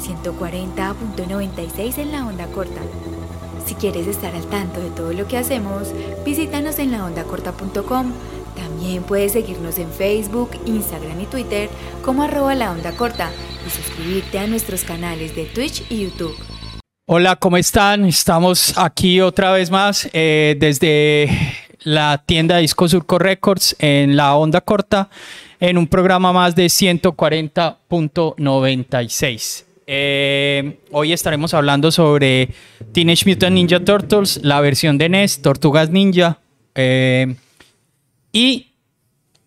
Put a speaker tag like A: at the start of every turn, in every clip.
A: 140.96 en la onda corta. Si quieres estar al tanto de todo lo que hacemos, visítanos en laondacorta.com. También puedes seguirnos en Facebook, Instagram y Twitter como arroba la onda corta y suscribirte a nuestros canales de Twitch y YouTube.
B: Hola, ¿cómo están? Estamos aquí otra vez más eh, desde la tienda Disco Surco Records en la onda corta en un programa más de 140.96. Eh, hoy estaremos hablando sobre Teenage Mutant Ninja Turtles, la versión de NES, Tortugas Ninja. Eh, y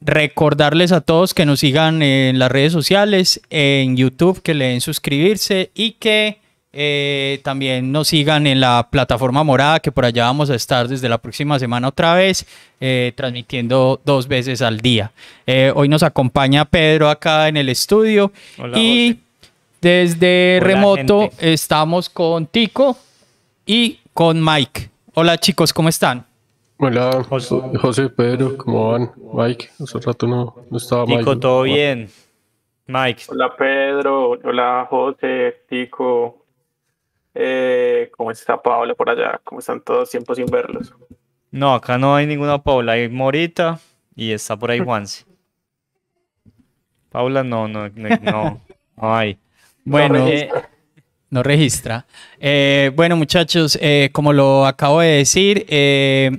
B: recordarles a todos que nos sigan en las redes sociales, en YouTube, que le den suscribirse y que eh, también nos sigan en la plataforma morada, que por allá vamos a estar desde la próxima semana otra vez, eh, transmitiendo dos veces al día. Eh, hoy nos acompaña Pedro acá en el estudio y desde remoto estamos con Tico y con Mike. Hola chicos, ¿cómo están?
C: Hola, José, Pedro, ¿cómo van? Mike, hace rato no, no estaba
D: Tico,
C: Mike.
D: todo bien. Mike.
E: Hola Pedro, hola José, Tico, eh, ¿Cómo está Paula por allá? ¿Cómo están todos? Tiempo sin verlos.
D: No, acá no hay ninguna Paula, hay Morita y está por ahí Juanse. Paula no, no, no, no, hay.
B: Bueno, no registra. Eh, bueno, muchachos, eh, como lo acabo de decir, eh,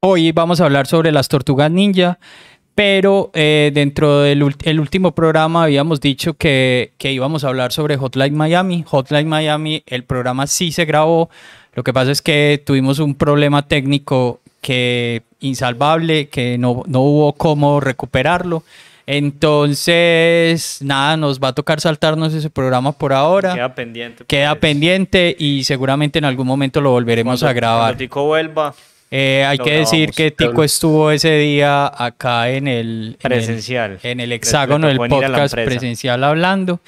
B: hoy vamos a hablar sobre las tortugas ninja. Pero eh, dentro del el último programa habíamos dicho que, que, íbamos a hablar sobre Hotline Miami. Hotline Miami, el programa sí se grabó. Lo que pasa es que tuvimos un problema técnico que insalvable, que no, no hubo cómo recuperarlo. Entonces, nada, nos va a tocar saltarnos ese programa por ahora.
D: Queda pendiente.
B: Queda
D: pues.
B: pendiente y seguramente en algún momento lo volveremos
D: Cuando-
B: a grabar.
D: Cuando Tico vuelva,
B: Eh, hay que decir que Tico estuvo ese día acá en el, en el-
D: Presencial.
B: en el, hexágono del podcast presencial hablando.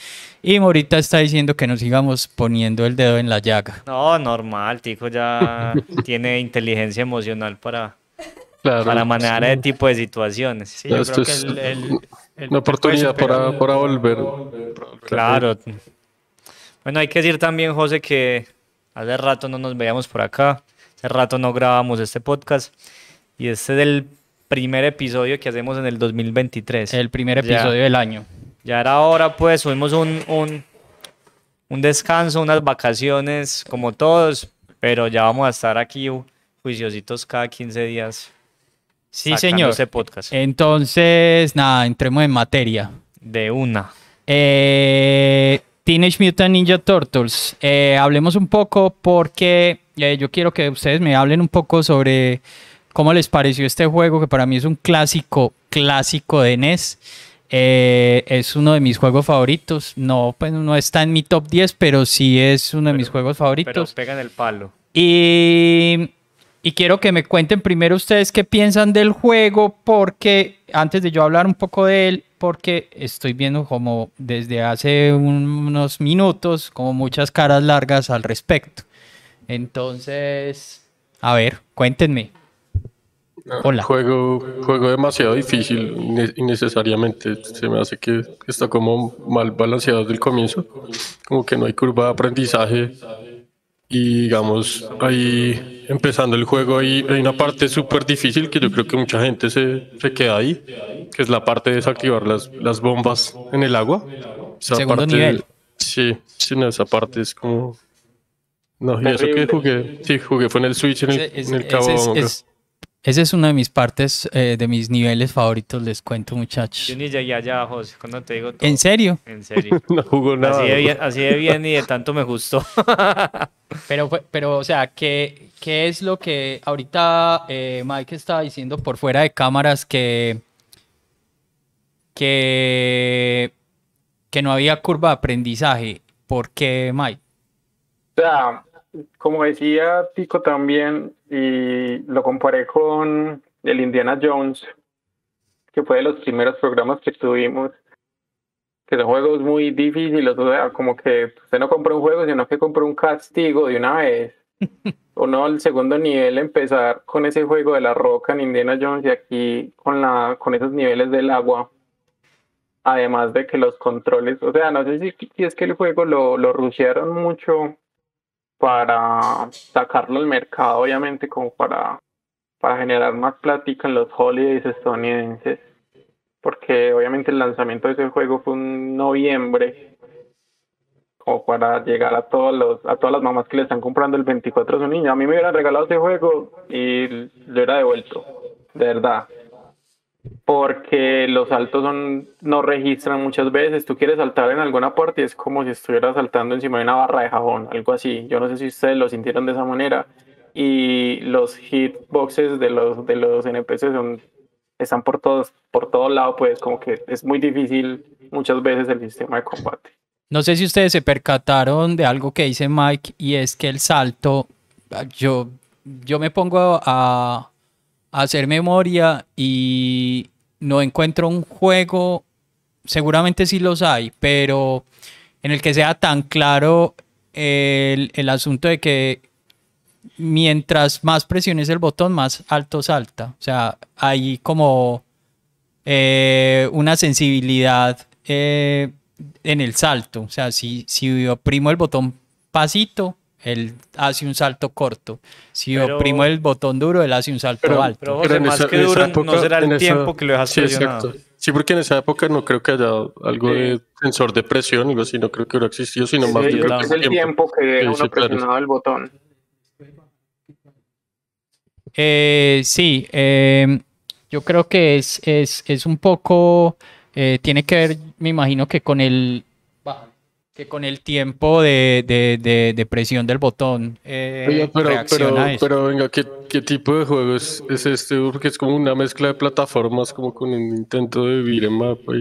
B: Y Morita está diciendo que nos sigamos poniendo el dedo en la llaga.
D: no, normal, Tico ya tiene inteligencia emocional para,
C: Claro,
D: para manejar ese tipo de situaciones.
B: Sí, yo
C: Esto
B: creo que
C: es
B: el- el- el
C: una oportunidad para, para volver.
D: Claro. Bueno, hay que decir también, José, que hace rato no nos veíamos por acá, hace rato no grabamos este podcast y este es el primer episodio que hacemos en el 2023.
B: el primer
D: Ya.
B: episodio del año.
D: Ya era hora, pues, tuvimos un, un, un descanso, unas vacaciones, como todos, pero ya vamos a estar aquí ju- juiciositos cada 15 días.
B: Sí, señor.
D: Podcast
B: Entonces, nada, entremos en materia.
D: de una.
B: Eh, Teenage Mutant Ninja Turtles. Eh, hablemos un poco porque eh, yo quiero que ustedes me hablen un poco sobre cómo les pareció este juego, que para mí es un clásico, clásico de NES. Es uno de mis juegos favoritos. No, pues no está en mi top 10, pero sí es uno de mis juegos
D: Pero
B: favoritos.
D: pegan el palo.
B: Y, y quiero que me cuenten primero ustedes qué piensan del juego, porque antes de yo hablar un poco de él, porque estoy viendo como desde hace un- unos minutos como muchas caras largas al respecto. Entonces, a ver, cuéntenme. Hola.
C: Juego, juego demasiado difícil inne- innecesariamente. Se me hace que está como mal balanceado desde el comienzo. Como que no hay curva de aprendizaje. Y digamos, ahí empezando el juego hay, hay una parte súper difícil que yo creo que mucha gente se, se queda ahí, que es la parte de desactivar las, las bombas en el agua. Esa
B: Segundo
C: parte-
B: nivel.
C: Sí, sí, no, esa parte es como... No, y eso que jugué, sí, jugué fue en el Switch, en el, en el Cabo
B: es- es- esa es una de mis partes, eh, de mis niveles favoritos, les cuento muchachos.
D: Yo ni llegué allá, José, cuando te digo todo.
B: ¿En serio?
D: En serio.
C: No jugó nada.
D: Así de bien, así de bien y de tanto me gustó.
B: Pero, fue- pero o sea, ¿qué, qué es lo que ahorita eh, Mike estaba diciendo por fuera de cámaras que, que, que no había curva de aprendizaje? ¿Por qué, Mike?
E: O sea, como decía Tico también, y lo comparé con el Indiana Jones, que fue de los primeros programas que tuvimos, que son juegos muy difíciles, o sea, como que usted no compra un juego, sino que compra un castigo de una vez. O no, el segundo nivel, empezar con ese juego de la roca en Indiana Jones y aquí con, la, con esos niveles del agua. Además de que los controles, o sea, no sé si, si es que el juego lo, lo rushearon mucho para sacarlo al mercado, obviamente, como para, para generar más plática en los holidays estadounidenses. Porque obviamente el lanzamiento de ese juego fue en noviembre, como para llegar a todos los, a todas las mamás que le están comprando el 24 a su niña. A mí me hubieran regalado ese juego y lo hubiera devuelto, de verdad porque los saltos son, no registran muchas veces. Tú quieres saltar en alguna parte y es como si estuvieras saltando encima de una barra de jabón, algo así. Yo no sé si ustedes lo sintieron de esa manera. Y los hitboxes de los, de los NPCs son, están por todos, por todo lado, pues como que es muy difícil muchas veces el sistema de combate.
B: No sé si ustedes se percataron de algo que dice Mike y es que el salto, yo, yo me pongo a, hacer memoria y no encuentro un juego, seguramente sí los hay, pero en el que sea tan claro el, asunto de que mientras más presiones el botón, más alto salta. O sea, hay como eh, una sensibilidad eh, en el salto. O sea, si, si oprimo el botón pasito, él hace un salto corto. Si oprimo el botón duro, él hace un salto alto.
D: Pero, más que duro no será el tiempo que lo dejas sí, presionado.
C: Sí, porque en esa época no creo que haya algo de sensor de presión, algo así, no creo que hubiera existido, sino más
E: bien es el tiempo que uno presionaba el botón.
B: Eh, sí, eh, yo creo que es, es, es un poco, eh, tiene que ver, me imagino que con el, que con el tiempo de, de, de, presión del botón.
C: Eh, pero, pero, pero, venga, ¿qué, ¿qué, tipo de juego es, es, este? Porque es como una mezcla de plataformas, como con un intento de vivir mapa.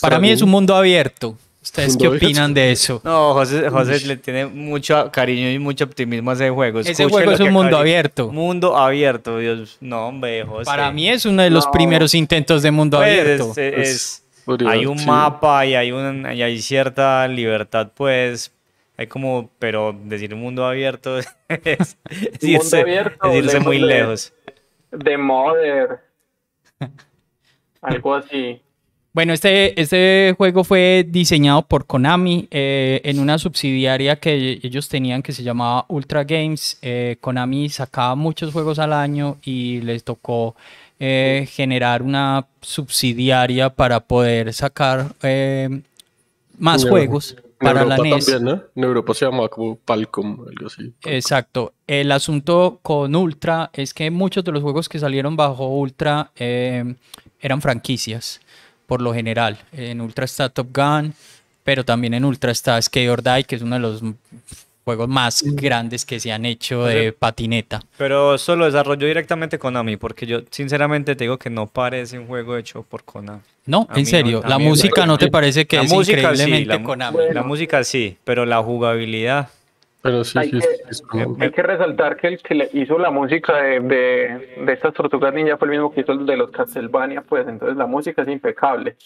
B: Para mí es un mundo abierto. ¿Ustedes qué opinan de eso?
D: No, José, José le tiene mucho cariño y mucho optimismo a ese juego.
B: ese juego es un mundo abierto.
D: Mundo abierto, Dios. No, hombre, José.
B: Para mí es uno de los primeros intentos de mundo pues, abierto.
D: es hay un mapa y hay, un, y hay cierta libertad, pues hay como, pero decir mundo abierto es, irse, abierto, es irse muy lejos.
E: De Mother. Algo así.
B: Bueno, este, este juego fue diseñado por Konami eh, en una subsidiaria que ellos tenían que se llamaba Ultra Games. Eh, Konami sacaba muchos juegos al año y les tocó eh, generar una subsidiaria para poder sacar eh, más juegos para la NES.
C: También, En Europa se llama como Palcom, algo así.
B: Exacto. El asunto con Ultra es que muchos de los juegos que salieron bajo Ultra eh, eran franquicias, por lo general. En Ultra está Top Gun, pero también en Ultra está Skate or Die, que es uno de los juegos más grandes que se han hecho de patineta.
D: Pero eso lo desarrolló directamente Konami, porque yo sinceramente te digo que no parece un juego hecho por Konami.
B: No, en serio, la música no te parece que es increíblemente
D: la,
B: Konami.
D: la música sí, pero la jugabilidad.
C: Pero sí,
E: hay,
C: sí,
E: que, hay que resaltar que el que le hizo la música de, de, estas tortugas ninja fue el mismo que hizo el de los Castlevania, pues entonces la música es impecable.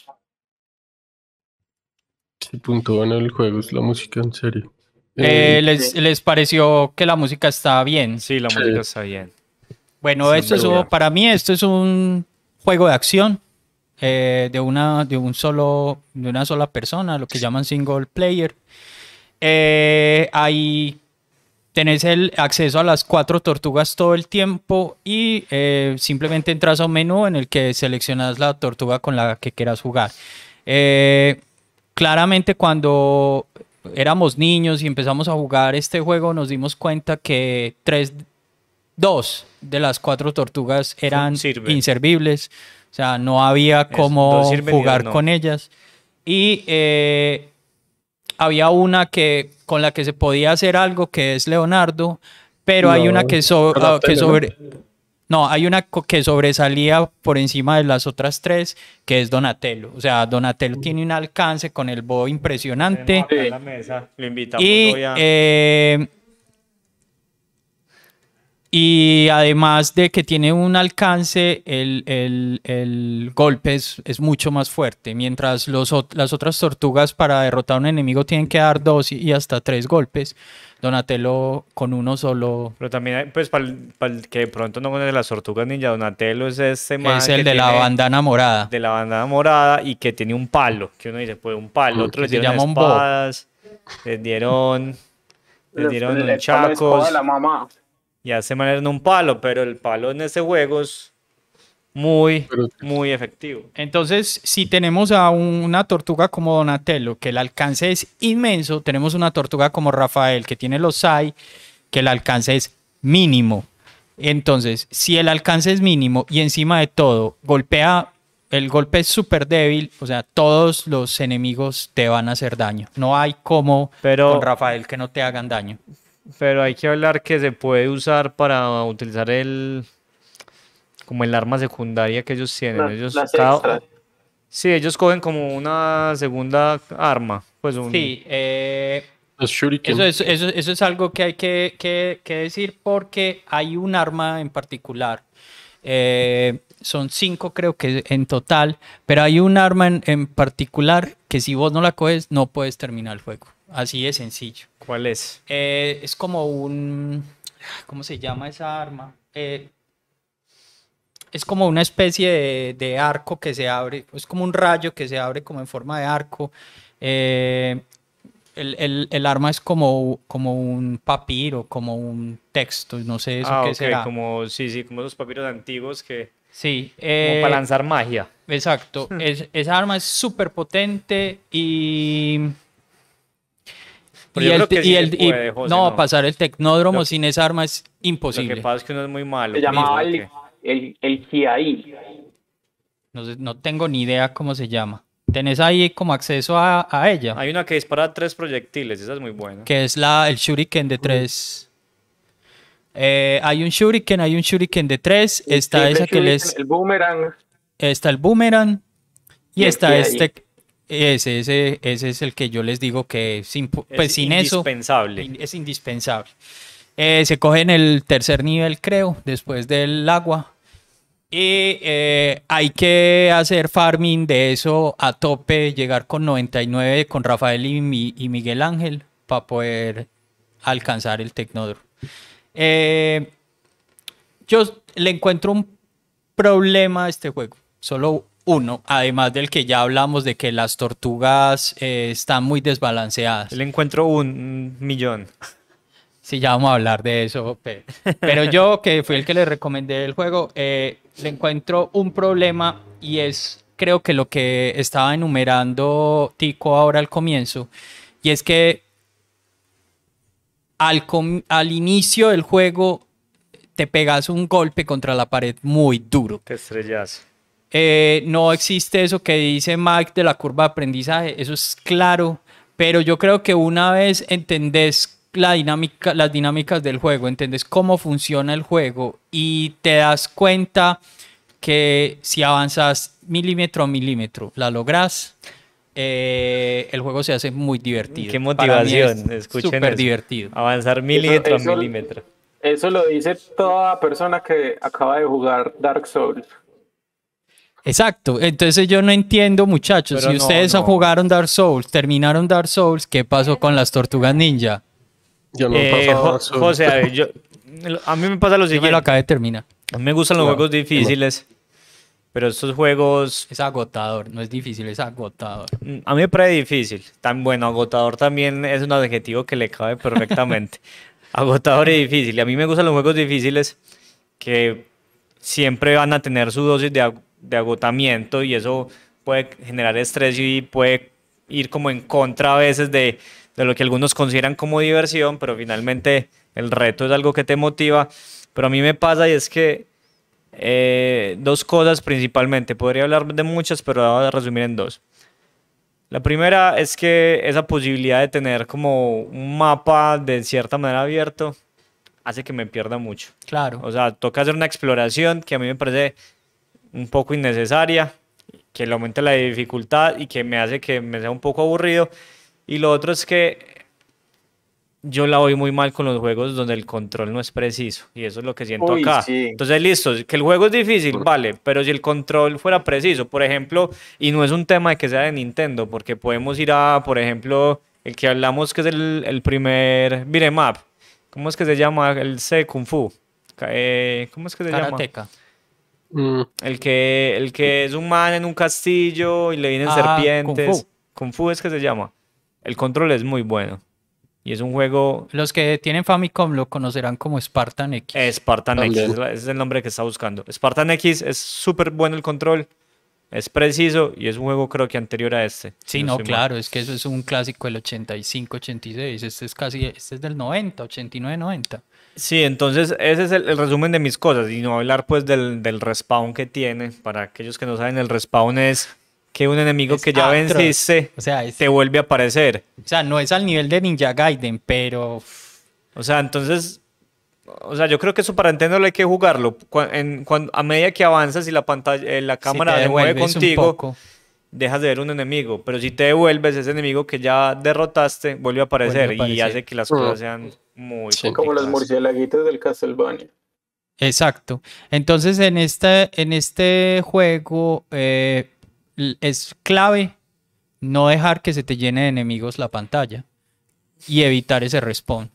C: Sí, punto en el juego es la música, en serio.
B: Eh, les, les, pareció que la música está bien?
D: Sí, la música está bien.
B: Bueno, esto es, para mí esto es un juego de acción eh, de, una, de, un solo, de una sola persona, lo que llaman single player. Eh, ahí tenés el acceso a las cuatro tortugas todo el tiempo y simplemente entras a un menú en el que seleccionas la tortuga con la que quieras jugar. claramente cuando éramos niños y empezamos a jugar este juego, nos dimos cuenta que tres, dos de las cuatro tortugas eran inservibles. O sea, no había cómo jugar con ellas. Y eh, había una que con la que se podía hacer algo, que es Leonardo, pero hay una que, que sobre... No, hay una que sobresalía por encima de las otras tres, que es Donatello. O sea, Donatello tiene un alcance con el bo impresionante. y eh, y además de que tiene un alcance, el, el- el golpe es, es mucho más fuerte. Mientras los, las otras tortugas para derrotar a un enemigo tienen que dar dos y, y hasta tres golpes, Donatello con uno solo
D: Pero también, hay, pues, para el que de pronto no conoce las tortugas ninja, Donatello es este man
B: es el
D: que
B: de la bandana morada.
D: de la bandana morada y que tiene un palo, que uno dice, pues un palo, otro le dieron
B: un
D: espadas, les dieron, les dieron chacos,
E: de la mamá.
D: Y hace manera en un palo, pero el palo en este juego es muy, muy efectivo.
B: Entonces, si tenemos a una tortuga como Donatello, que el alcance es inmenso, tenemos una tortuga como Rafael, que tiene los SAI, que el alcance es mínimo. Entonces, si el alcance es mínimo y encima de todo golpea, el golpe es súper débil, o sea, todos los enemigos te van a hacer daño. No hay como
D: Pero-
B: con Rafael que no te hagan daño.
D: Pero hay que hablar que se puede usar para utilizar el, como el arma secundaria que ellos tienen. Ellos, cada- sí, ellos cogen como una segunda arma, pues un,
B: Sí, eh,
C: Los shuriken.
B: Eso es, eso, eso es algo que hay que, que- que decir porque hay un arma en particular. eh, son cinco creo que en total, pero hay un arma en, en particular que si vos no la coges no puedes terminar el juego. Así de sencillo.
D: ¿Cuál es?
B: Eh, es como un... ¿Cómo se llama esa arma? Eh, es como una especie de, de arco que se abre, es como un rayo que se abre como en forma de arco. Eh, el, el- el arma es como, como un papiro, como un texto, no sé eso
D: ah,
B: qué será.
D: como, sí, sí, como esos papiros antiguos que,
B: Sí,
D: como para lanzar magia.
B: Exacto. Es- esa arma es súper potente y.
D: Pero
B: y
D: yo
B: el-
D: creo que sí
B: y
D: se
B: el- y-
D: puede, José,
B: no,
D: no.
B: pasar el tecnódromo
D: Lo-
B: sin esa arma es
D: Lo que
B: imposible.
D: pasa es que uno es muy malo.
E: Se llamaba
D: ¿por
E: el, el, el.
B: No, sé- no tengo ni idea cómo se llama. Tenés ahí como acceso a, a ella,
D: Hay una que dispara tres proyectiles, esa es muy buena.
B: que es la, el Shuriken de tres. Eh, hay un Shuriken, hay un Shuriken de tres. Está
E: Sí,
B: esa
E: el
B: que les.
E: El boomerang.
B: Está el Boomerang. Y está este. Ese, ese, ese es el que yo les digo que sin, pu- pues
D: Es
B: sin eso.
D: indispensable.
B: In- Es indispensable. Eh, se coge en el tercer nivel, creo, después del agua. Y eh, hay que hacer farming de eso a tope, llegar con 99 con Rafael y, Mi- y Miguel Ángel para poder alcanzar el Tecnódromo. Eh, yo le encuentro un problema a este juego, solo uno, además del que ya hablamos de que las tortugas eh, están muy desbalanceadas.
D: Le encuentro un millón.
B: Sí, ya vamos a hablar de eso. pe- Pero yo, que fui el que le recomendé el juego, eh, le encuentro un problema y es, creo que lo que estaba enumerando Tico ahora al comienzo, y es que al, com- al inicio del juego te pegas un golpe contra la pared muy duro.
D: Te estrellas.
B: Eh, no existe eso que dice Mike de la curva de aprendizaje, eso es claro, pero yo creo que una vez entendés la dinámica, las dinámicas del juego, entendés cómo funciona el juego y te das cuenta que si avanzas milímetro a milímetro, la logras, eh, el juego se hace muy divertido.
D: Qué
B: mí es
D: motivación, escuchen
B: Súper divertido.
D: Avanzar milímetro
E: eso-
D: a milímetro.
E: Eso lo dice toda persona que acaba de jugar Dark Souls.
B: Exacto, entonces yo no entiendo muchachos,
D: Pero
B: si
D: no,
B: ustedes
D: no.
B: jugaron Dark Souls, terminaron Dark Souls, ¿qué pasó con las tortugas ninja?
C: Ya no
D: Eh, Jo-. José, a ver, yo, a mí me pasa lo
B: Yo me lo
D: siguiente.
B: acabé de terminar.
D: A mí me gustan los
C: Claro,
D: juegos difíciles, pero estos juegos
B: Es agotador, no es difícil, es agotador.
D: mm, a mí me parece difícil. Tan bueno, agotador también es un adjetivo que le cabe perfectamente. agotador y difícil. Y a mí me gustan los juegos difíciles que siempre van a tener su dosis de, de agotamiento y eso puede generar estrés y puede ir como en contra a veces de, de lo que algunos consideran como diversión, pero finalmente el reto es algo que te motiva. Pero a mí me pasa y es que eh, dos cosas principalmente, podría hablar de muchas, pero voy a resumir en dos. La primera es que esa posibilidad de tener como un mapa de cierta manera abierto hace que me pierda mucho.
B: Claro.
D: O sea, toca hacer una exploración que a mí me parece un poco innecesaria, que le aumenta la dificultad y que me hace que me sea un poco aburrido. Y lo otro es que yo la voy muy mal con los juegos donde el control no es preciso. Y eso es lo que siento
E: Uy,
D: acá.
E: sí.
D: Entonces, listo, que el juego es difícil, vale, pero si el control fuera preciso, por ejemplo, y no es un tema de que sea de Nintendo, porque podemos ir a, por ejemplo, el que hablamos que es el, el primer up. ¿Cómo es que se llama? El C Kung Fu. Eh, ¿Cómo es que se llama?
C: Mm,
D: El que, el que es un man en un castillo y le vienen
B: Ah,
D: serpientes.
B: Kung Fu.
D: Kung Fu es que se llama. El control es muy bueno. Y es un juego
B: Los que tienen Famicom lo conocerán como Spartan X.
D: eh, Spartan X,
C: También.
D: es, la- es el nombre que está buscando. Spartan X es súper bueno el control, es preciso y es un juego creo que anterior a este.
B: Sí,
D: si
B: no,
D: estoy mal.
B: claro, es que eso es un clásico del 85, 86. Este es casi, este es del 90, 89, 90.
D: Sí, entonces ese es el, el resumen de mis cosas y no hablar pues del, del respawn que tiene. Para aquellos que no saben, el respawn es que un enemigo
B: Es
D: que ya venciste
B: O sea, es-
D: te vuelve a aparecer.
B: o sea, no es al nivel de Ninja Gaiden, pero
D: O sea, entonces, o sea, yo creo que eso para entenderlo hay que jugarlo. Cua- en- cuando, a medida que avanzas y la pantalla, eh, la
B: si
D: cámara
B: te
D: se mueve contigo, dejas de ver un enemigo. Pero si te devuelves, ese enemigo que ya derrotaste vuelve a aparecer,
B: Vuelve a
D: y hace que las cosas sean muy
C: Sí.
E: Como los murciélaguitos del Castlevania.
B: Exacto. Entonces, en este, en este juego eh, es clave no dejar que se te llene de enemigos la pantalla y evitar ese respawn.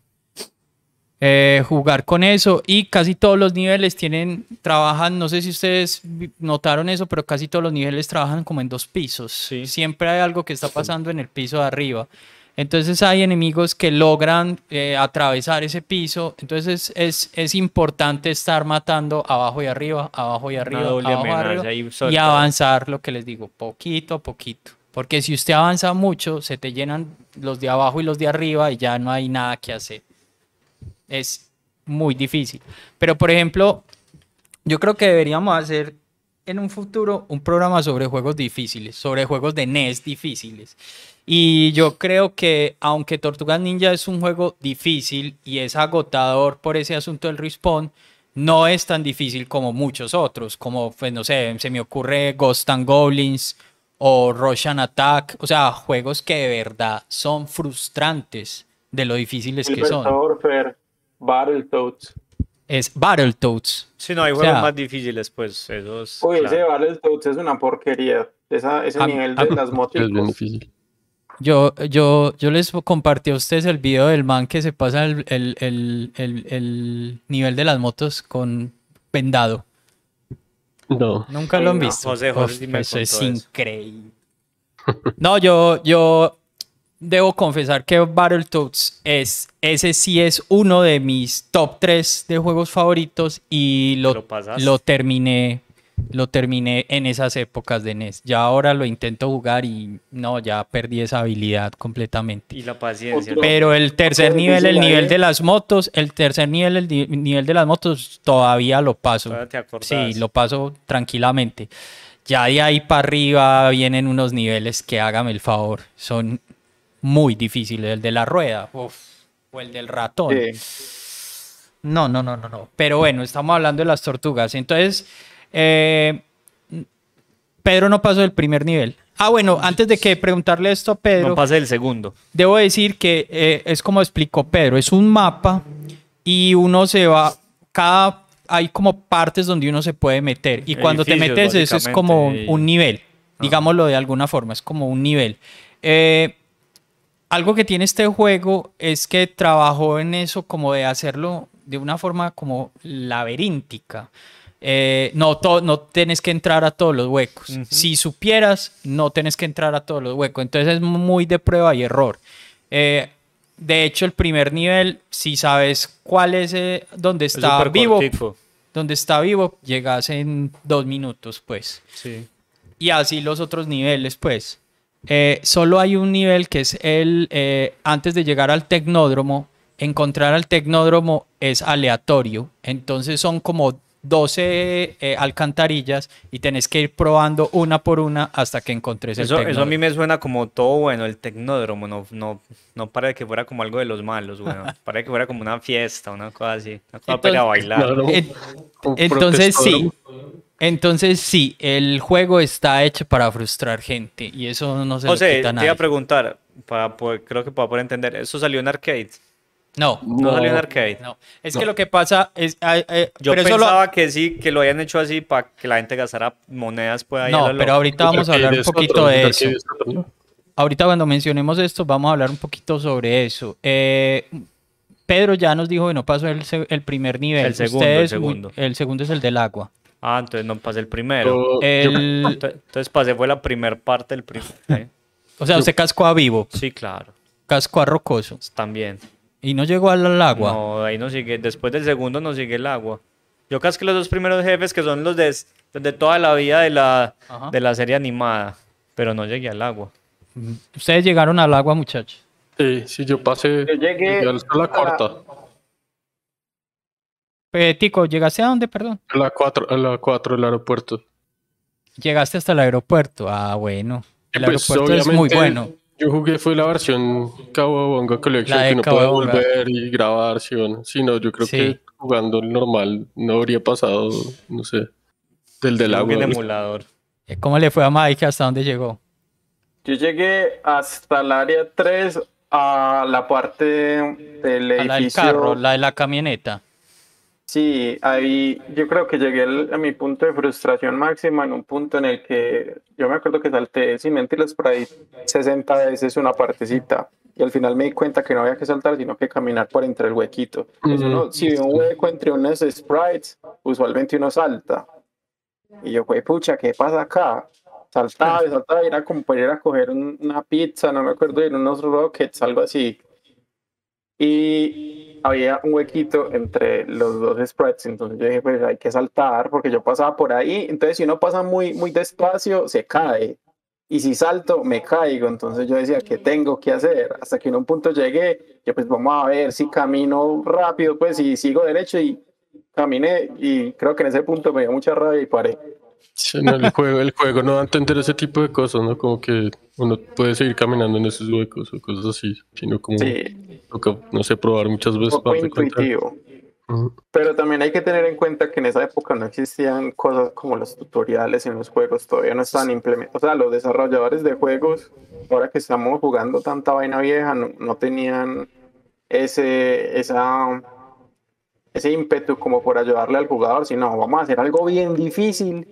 B: Eh, jugar con eso y casi todos los niveles tienen, trabajan, no sé si ustedes notaron eso, pero casi todos los niveles trabajan como en dos pisos.
D: Sí.
B: Siempre hay algo que está pasando en el piso de arriba. Entonces hay enemigos que logran eh, atravesar ese piso. Entonces es, es importante estar matando abajo y arriba, abajo y arriba, abajo y
D: amenaza
B: arriba, y avanzar, lo que les digo, poquito a poquito. Porque si usted avanza mucho, se te llenan los de abajo y los de arriba y ya no hay nada que hacer. Es muy difícil. Pero por ejemplo, yo creo que deberíamos hacer en un futuro un programa sobre juegos difíciles, sobre juegos de NES difíciles. Y yo creo que aunque Tortugas Ninja es un juego difícil y es agotador por ese asunto del respawn, no es tan difícil como muchos otros, como pues no sé, se me ocurre Ghost and Goblins o Russian Attack, o sea, juegos que de verdad son frustrantes de lo difíciles que son.
E: Battletoads.
B: Es Battletoads.
D: Sí, no, hay
B: O
D: juegos
B: sea-
D: más difíciles, pues esos.
E: Uy,
D: claro.
E: ese Battletoads es una porquería. Esa, ese
B: A-
E: nivel
B: a-
E: de las
C: es bien
E: motos.
C: difícil.
B: Yo, yo, yo les compartí a ustedes el video del man que se pasa el, el- el- el- el nivel de las motos con vendado.
C: No.
B: Nunca lo han
E: no,
B: visto.
D: José, José
B: Uf,
D: sí
B: eso es
D: eso.
B: increíble. No, yo, yo debo confesar que Battletoads es, ese sí es uno de mis top 3 de juegos favoritos y lo,
D: lo
B: terminé, lo terminé en esas épocas de NES. Ya ahora lo intento jugar y no, ya perdí esa habilidad completamente.
D: Y la paciencia.
E: Otro-
B: Pero el tercer nivel, el nivel de las motos, el tercer nivel, el nivel de las motos, todavía lo paso.
D: Todavía te.
B: Sí, lo paso tranquilamente. Ya de ahí para arriba vienen unos niveles que hágame el favor. Son muy difíciles. El de la rueda, uf, o el del ratón.
E: Sí.
B: No, no, no, no, no. Pero bueno, estamos hablando de las tortugas. Entonces, eh, Pedro no pasó el primer nivel. Ah, bueno, antes de que preguntarle esto a Pedro,
D: No pase el segundo.
B: debo decir que eh, es como explicó Pedro, es un mapa y uno se va, cada, hay como partes donde uno se puede meter y cuando te metes eso es como un nivel, digámoslo de alguna forma, es como un nivel. Eh, algo que tiene este juego es que trabajó en eso como de hacerlo de una forma como laberíntica. Eh, no, to- no tienes que entrar a todos los huecos. Si supieras, no tienes que entrar a todos los huecos. Entonces es muy de prueba y error. Eh, de hecho, el primer nivel, si sabes cuál es eh, donde
D: Es
B: está
D: súper
B: vivo, donde está vivo, llegas en dos minutos, pues.
D: Sí.
B: Y así los otros niveles, pues. Eh, solo hay un nivel que es el, eh, antes de llegar al tecnódromo, encontrar al tecnódromo es aleatorio. Entonces son como 12 eh, alcantarillas y tenés que ir probando una por una hasta que encontres el
D: Eso, eso a mí me suena como todo bueno, el tecnódromo, no, no, no para de que fuera como algo de los malos, bueno, para de que fuera como una fiesta, una cosa así, una cosa para ir a
B: Entonces-
D: bailar.
C: Claro.
B: En-
C: Un
B: entonces sí, entonces sí, el juego está hecho para frustrar gente y eso no se lo
D: José,
B: quita
D: te
B: nadie.
D: iba a preguntar, para poder- creo que para poder entender, ¿eso salió en arcade?
B: No,
D: No, salió en arcade.
B: no. Es que lo que pasa es. eh, eh,
D: Yo
B: pero eso lo-
D: pensaba que sí, que lo habían hecho así para que la gente gastara monedas pues ahí
B: No, pero
D: loco.
B: ahorita vamos a hablar un poquito
C: otro,
B: de eso. Ahorita cuando mencionemos esto, vamos a hablar un poquito sobre eso. Eh, Pedro ya nos dijo que no pasó el, primer nivel.
D: El segundo, el
B: Ustedes
D: segundo.
B: el segundo es el del agua.
D: Ah, entonces no pasé el primero.
C: Yo-
B: El,
D: Ent- Entonces pasé fue la primera parte del primer. ¿eh?
B: o sea, usted cascó a vivo,
D: Sí, claro.
B: cascó a rocoso.
D: También.
B: Y no llegó al, al agua.
D: No, ahí no sigue. Después del segundo no sigue el agua. Yo casqué los dos primeros jefes que son los de, de toda la vida de la,
B: Ajá.
D: de la serie animada. Pero no llegué al agua.
B: Ustedes llegaron al agua, muchachos.
C: Sí, sí, yo pasé
E: Yo llegué
C: llegué hasta la
E: a-
C: cuarta.
B: Eh, Tico, ¿llegaste a dónde, perdón?
C: A la cuatro, a la cuatro del aeropuerto.
B: Llegaste hasta el aeropuerto. Ah, bueno. El
C: Pues,
B: aeropuerto es muy bueno.
C: Yo jugué fue la versión Cowabunga Collection que uno puede volver y grabar, o no. Sí, no, yo creo
B: Sí.
C: que jugando el normal no habría pasado, no sé, del del agua.
D: en emulador.
B: Eh, ¿Cómo le fue a Mike? ¿Hasta dónde llegó?
E: Yo llegué hasta el área 3 a la parte del
B: A la del
E: edificio.
B: carro, la de la camioneta.
E: Sí, ahí yo creo que llegué a mi punto de frustración máxima en un punto en el que yo me acuerdo que salté, sin mentirles, por ahí 60 veces una partecita. Y al final me di cuenta que no había que saltar, sino que caminar por entre el huequito. Si un hueco entre unos sprites, usualmente uno salta. Y yo, pues, pucha, ¿qué pasa acá? Saltaba y saltaba, como para ir a coger un- una pizza, no me acuerdo, de unos rockets, algo así. Y había un huequito entre los dos sprites, entonces yo dije, pues hay que saltar, porque yo pasaba por ahí, entonces si uno pasa muy, muy despacio, se cae. Y si salto, me caigo. Entonces yo decía, ¿qué tengo que hacer? Hasta que en un punto llegué, yo pues vamos a ver si camino rápido, pues y sigo derecho y caminé y creo que en ese punto me dio mucha rabia y paré.
C: Sí, no, el, juego, el juego no va a entender ese tipo de cosas, ¿no? Como que uno puede seguir caminando en esos huecos o cosas así, sino como
E: Sí,
C: toca, no sé, probar muchas
E: un
C: veces
E: poco
C: para darte cuenta.
E: intuitivo. Pero también hay que tener en cuenta que en esa época no existían cosas como los tutoriales en los juegos, todavía no estaban implementados. O sea, los desarrolladores de juegos, ahora que estamos jugando tanta vaina vieja, no, no tenían ese, esa, ese ímpetu como por ayudarle al jugador, sino vamos a hacer algo bien difícil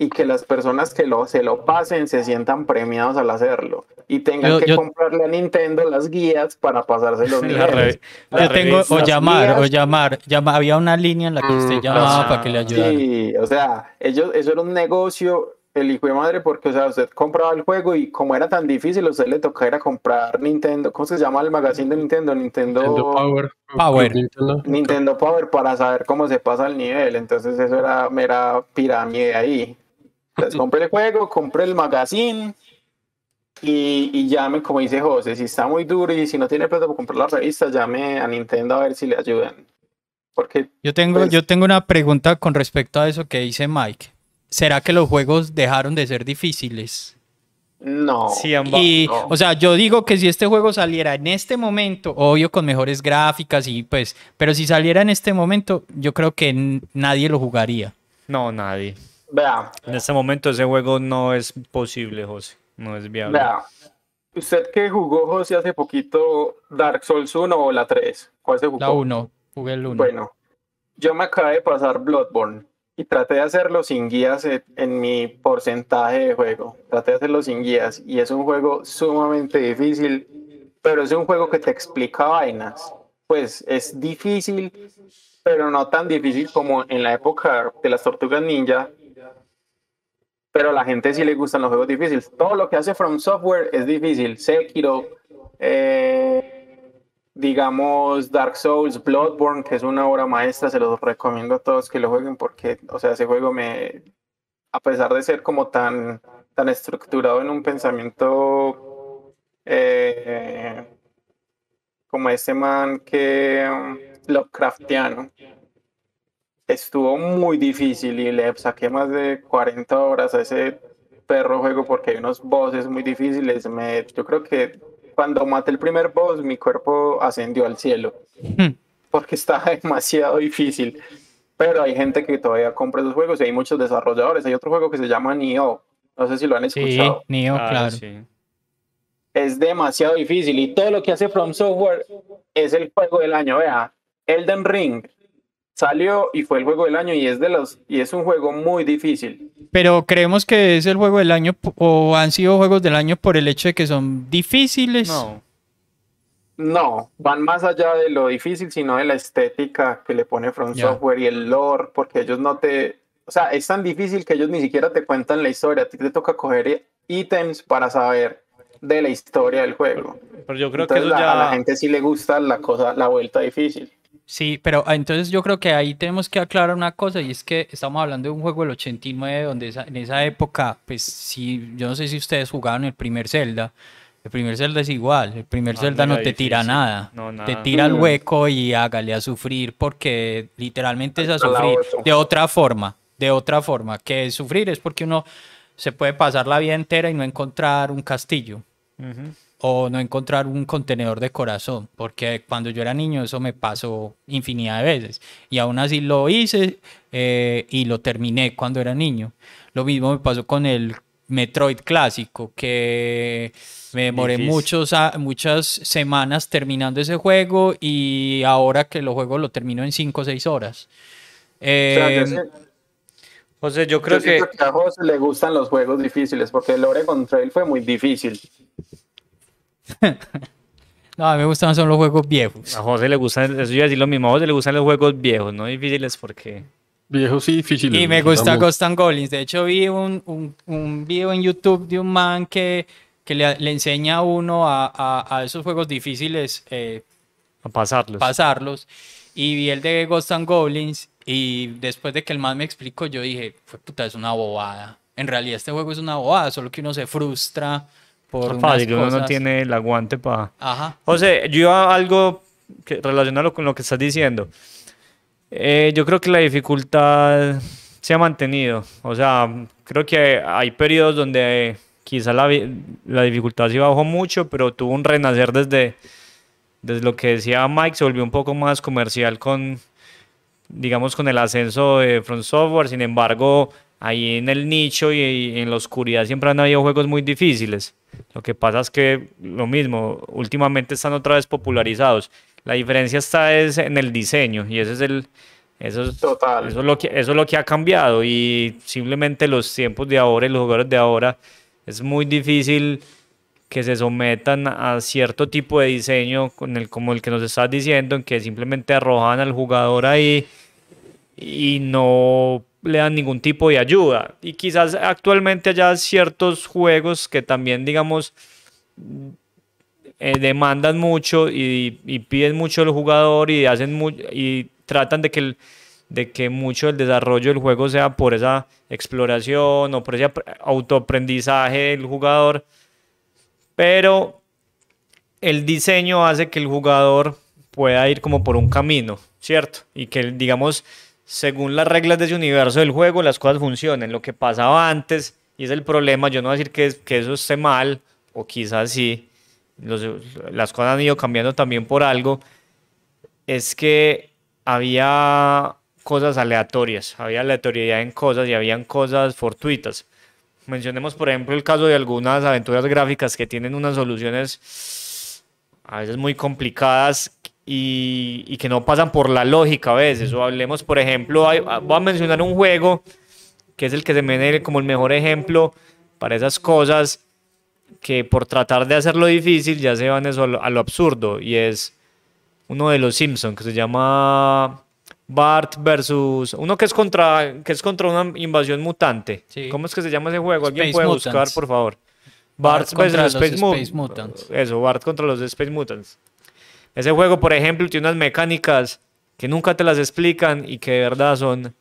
E: y que las personas que lo, se lo pasen se sientan premiados al hacerlo y tengan
B: Yo-
E: que
B: yo-
E: comprarle a Nintendo las guías para pasarse los
D: La
E: niveles.
D: re- la
B: Yo tengo, o llamar, o llamar, llama- había una línea en la que usted
C: Mm,
B: llamaba
D: ah,
B: para que le ayudara.
E: Sí, o sea, ellos, eso era un negocio, el hijo de madre, porque, o sea, usted compraba el juego y como era tan difícil, a usted le tocaba ir a comprar Nintendo, ¿cómo se llama el magazine de Nintendo? Nintendo,
C: Nintendo Power.
B: Power.
C: Nintendo.
E: Nintendo Power para saber cómo se pasa el nivel, entonces eso era mera pirámide ahí. Entonces compré el juego, compré el magazine y, y llame, como dice José, si está muy duro y si no tiene plata para comprar la revista, llame a Nintendo a ver si le ayudan. Porque
B: Yo tengo,
E: Pues-
B: yo tengo una pregunta con respecto a eso que dice Mike. ¿Será que los juegos dejaron de ser difíciles?
E: no.
D: Sí,
B: Y,
E: no.
B: o sea, yo digo que si este juego saliera en este momento, obvio con mejores gráficas y pues, pero si saliera en este momento, yo creo que nadie lo jugaría.
D: No, nadie.
E: Vea,
D: En este momento ese juego no es posible, José. No es viable.
E: Vea, usted que jugó José hace poquito Dark Souls 1 o la 3, ¿cuál se jugó?
B: La 1, jugué el 1.
E: Bueno, yo me acabé de pasar Bloodborne y traté de hacerlo sin guías en, en mi porcentaje de juego. Traté de hacerlo sin guías y es un juego sumamente difícil, pero es un juego que te explica vainas. Pues es difícil, pero no tan difícil como en la época de las tortugas ninja. Pero a la gente sí le gustan los juegos difíciles. Todo lo que hace From Software es difícil. Sekiro, eh, digamos Dark Souls, Bloodborne, que es una obra maestra, se los recomiendo a todos que lo jueguen porque, o sea, ese juego me, a pesar de ser como tan, tan estructurado en un pensamiento eh, como este man que um, Lovecraftiano, estuvo muy difícil y le saqué más de 40 horas a ese perro juego porque hay unos bosses muy difíciles. Me, yo creo que cuando maté el primer boss, mi cuerpo ascendió al cielo
B: Hmm.
E: porque estaba demasiado difícil. Pero hay gente que todavía compra esos juegos y hay muchos desarrolladores. Hay otro juego que se llama Nioh. No sé si lo han
B: Sí,
E: escuchado.
B: Neo,
D: Claro,
B: claro.
D: sí.
E: es demasiado difícil y todo lo que hace From Software es el juego del año. Vea, Elden Ring salió y fue el juego del año y es de los y es un juego muy difícil.
B: Pero creemos que es el juego del año o han sido juegos del año por el hecho de que son difíciles.
D: No.
E: No, van más allá de lo difícil, sino de la estética que le pone From
B: Ya.
E: Software y el lore, porque ellos no te, o sea, es tan difícil que ellos ni siquiera te cuentan la historia, a ti te toca coger ítems para saber de la historia del juego.
D: Pero yo creo
E: Entonces
D: que eso ya.
E: a la gente sí le gusta la cosa, la vuelta difícil.
B: Sí, pero ah, entonces yo creo que ahí tenemos que aclarar una cosa y es que estamos hablando de un juego del 89 donde esa- en esa época, pues sí, yo no sé si ustedes jugaban el primer Zelda. El primer Zelda es igual, el primer
D: Ah,
B: Zelda no te tira nada,
D: No,
B: te tira al
E: Mm.
B: hueco y hágale a sufrir porque literalmente es a sufrir de otra forma, de otra forma, que sufrir es porque uno se puede pasar la vida entera y no encontrar un castillo
D: Ujú.
B: O no encontrar un contenedor de corazón, porque cuando yo era niño eso me pasó infinidad de veces y aún así lo hice eh, y lo terminé cuando era niño. Lo mismo me pasó con el Metroid clásico, que me demoré muchos, a- muchas semanas terminando ese juego y ahora que lo juego lo termino en 5 o 6 horas.
E: O sea, yo
B: Eh,
E: sé-
D: José, yo creo
E: yo
D: que.
E: que a José le gustan los juegos difíciles, porque el Oregon Trail fue muy difícil.
B: no, a mí me gustan son los juegos viejos.
D: A José le gustan, iba a decir lo mismo, a José le gustan los juegos viejos, no difíciles porque...
C: Viejos y difíciles.
B: Y me gusta. Ghost and Goblins. De hecho, vi un, un, un video en YouTube de un man que, que le, le enseña a uno a, a- a esos juegos difíciles eh,
D: A pasarlos.
B: pasarlos. Y vi el de Ghost and Goblins. Y después de que el man me explicó, yo dije, fue puta, es una bobada. En realidad, este juego es una bobada, solo que uno se frustra por unas
D: fácil, uno no tiene el aguante para...
B: Ajá.
D: José, yo algo que, relacionado con lo que estás diciendo. Eh, yo creo que la dificultad se ha mantenido. O sea, creo que hay periodos donde quizá la, la dificultad sí bajó mucho, pero tuvo un renacer desde, desde lo que decía Mike, se volvió un poco más comercial con, digamos, con el ascenso de Front Software. Sin embargo, ahí en el nicho y, y en la oscuridad siempre han habido juegos muy difíciles. Lo que pasa es que lo mismo, últimamente están otra vez popularizados. La diferencia está es en el diseño y ese es el eso es,
E: Total.
D: eso es lo que eso es lo que ha cambiado y simplemente los tiempos de ahora y los jugadores de ahora es muy difícil que se sometan a cierto tipo de diseño con el, como el que nos estás diciendo, en que simplemente arrojan al jugador ahí y no le dan ningún tipo de ayuda. Y quizás actualmente haya ciertos juegos que también, digamos, eh, demandan mucho y, piden mucho del jugador y hacen y tratan de que el- de que mucho del desarrollo del juego sea por esa exploración o por ese ap- autoaprendizaje del jugador, pero el diseño hace que el jugador pueda ir como por un camino, ¿cierto? Y que, digamos, según las reglas de ese universo del juego, las cosas funcionen. Lo que pasaba antes, y es el problema, yo no voy a decir que, que eso esté mal, o quizás sí, los- las cosas han ido cambiando también por algo, es que había cosas aleatorias, había aleatoriedad en cosas y habían cosas fortuitas. Mencionemos, por ejemplo, el caso de algunas aventuras gráficas que tienen unas soluciones a veces muy complicadas y, y que no pasan por la lógica a veces. O hablemos, por ejemplo, hay- voy a mencionar un juego que es el que se me viene como el mejor ejemplo para esas cosas que por tratar de hacerlo difícil ya se van eso a lo, a lo absurdo y es uno de los Simpsons que se llama Bart versus uno que es contra que es contra una invasión mutante.
B: Sí.
D: ¿Cómo es que se llama ese juego? ¿Alguien
B: Space
D: puede
B: Mutants.
D: buscar, por favor?
B: Bart
D: Bart,
B: contra los
D: Space,
B: Space Mutants.
D: Eso, Bart contra los Space Mutants. Ese juego, por ejemplo, tiene unas mecánicas que nunca te las explican y que de verdad son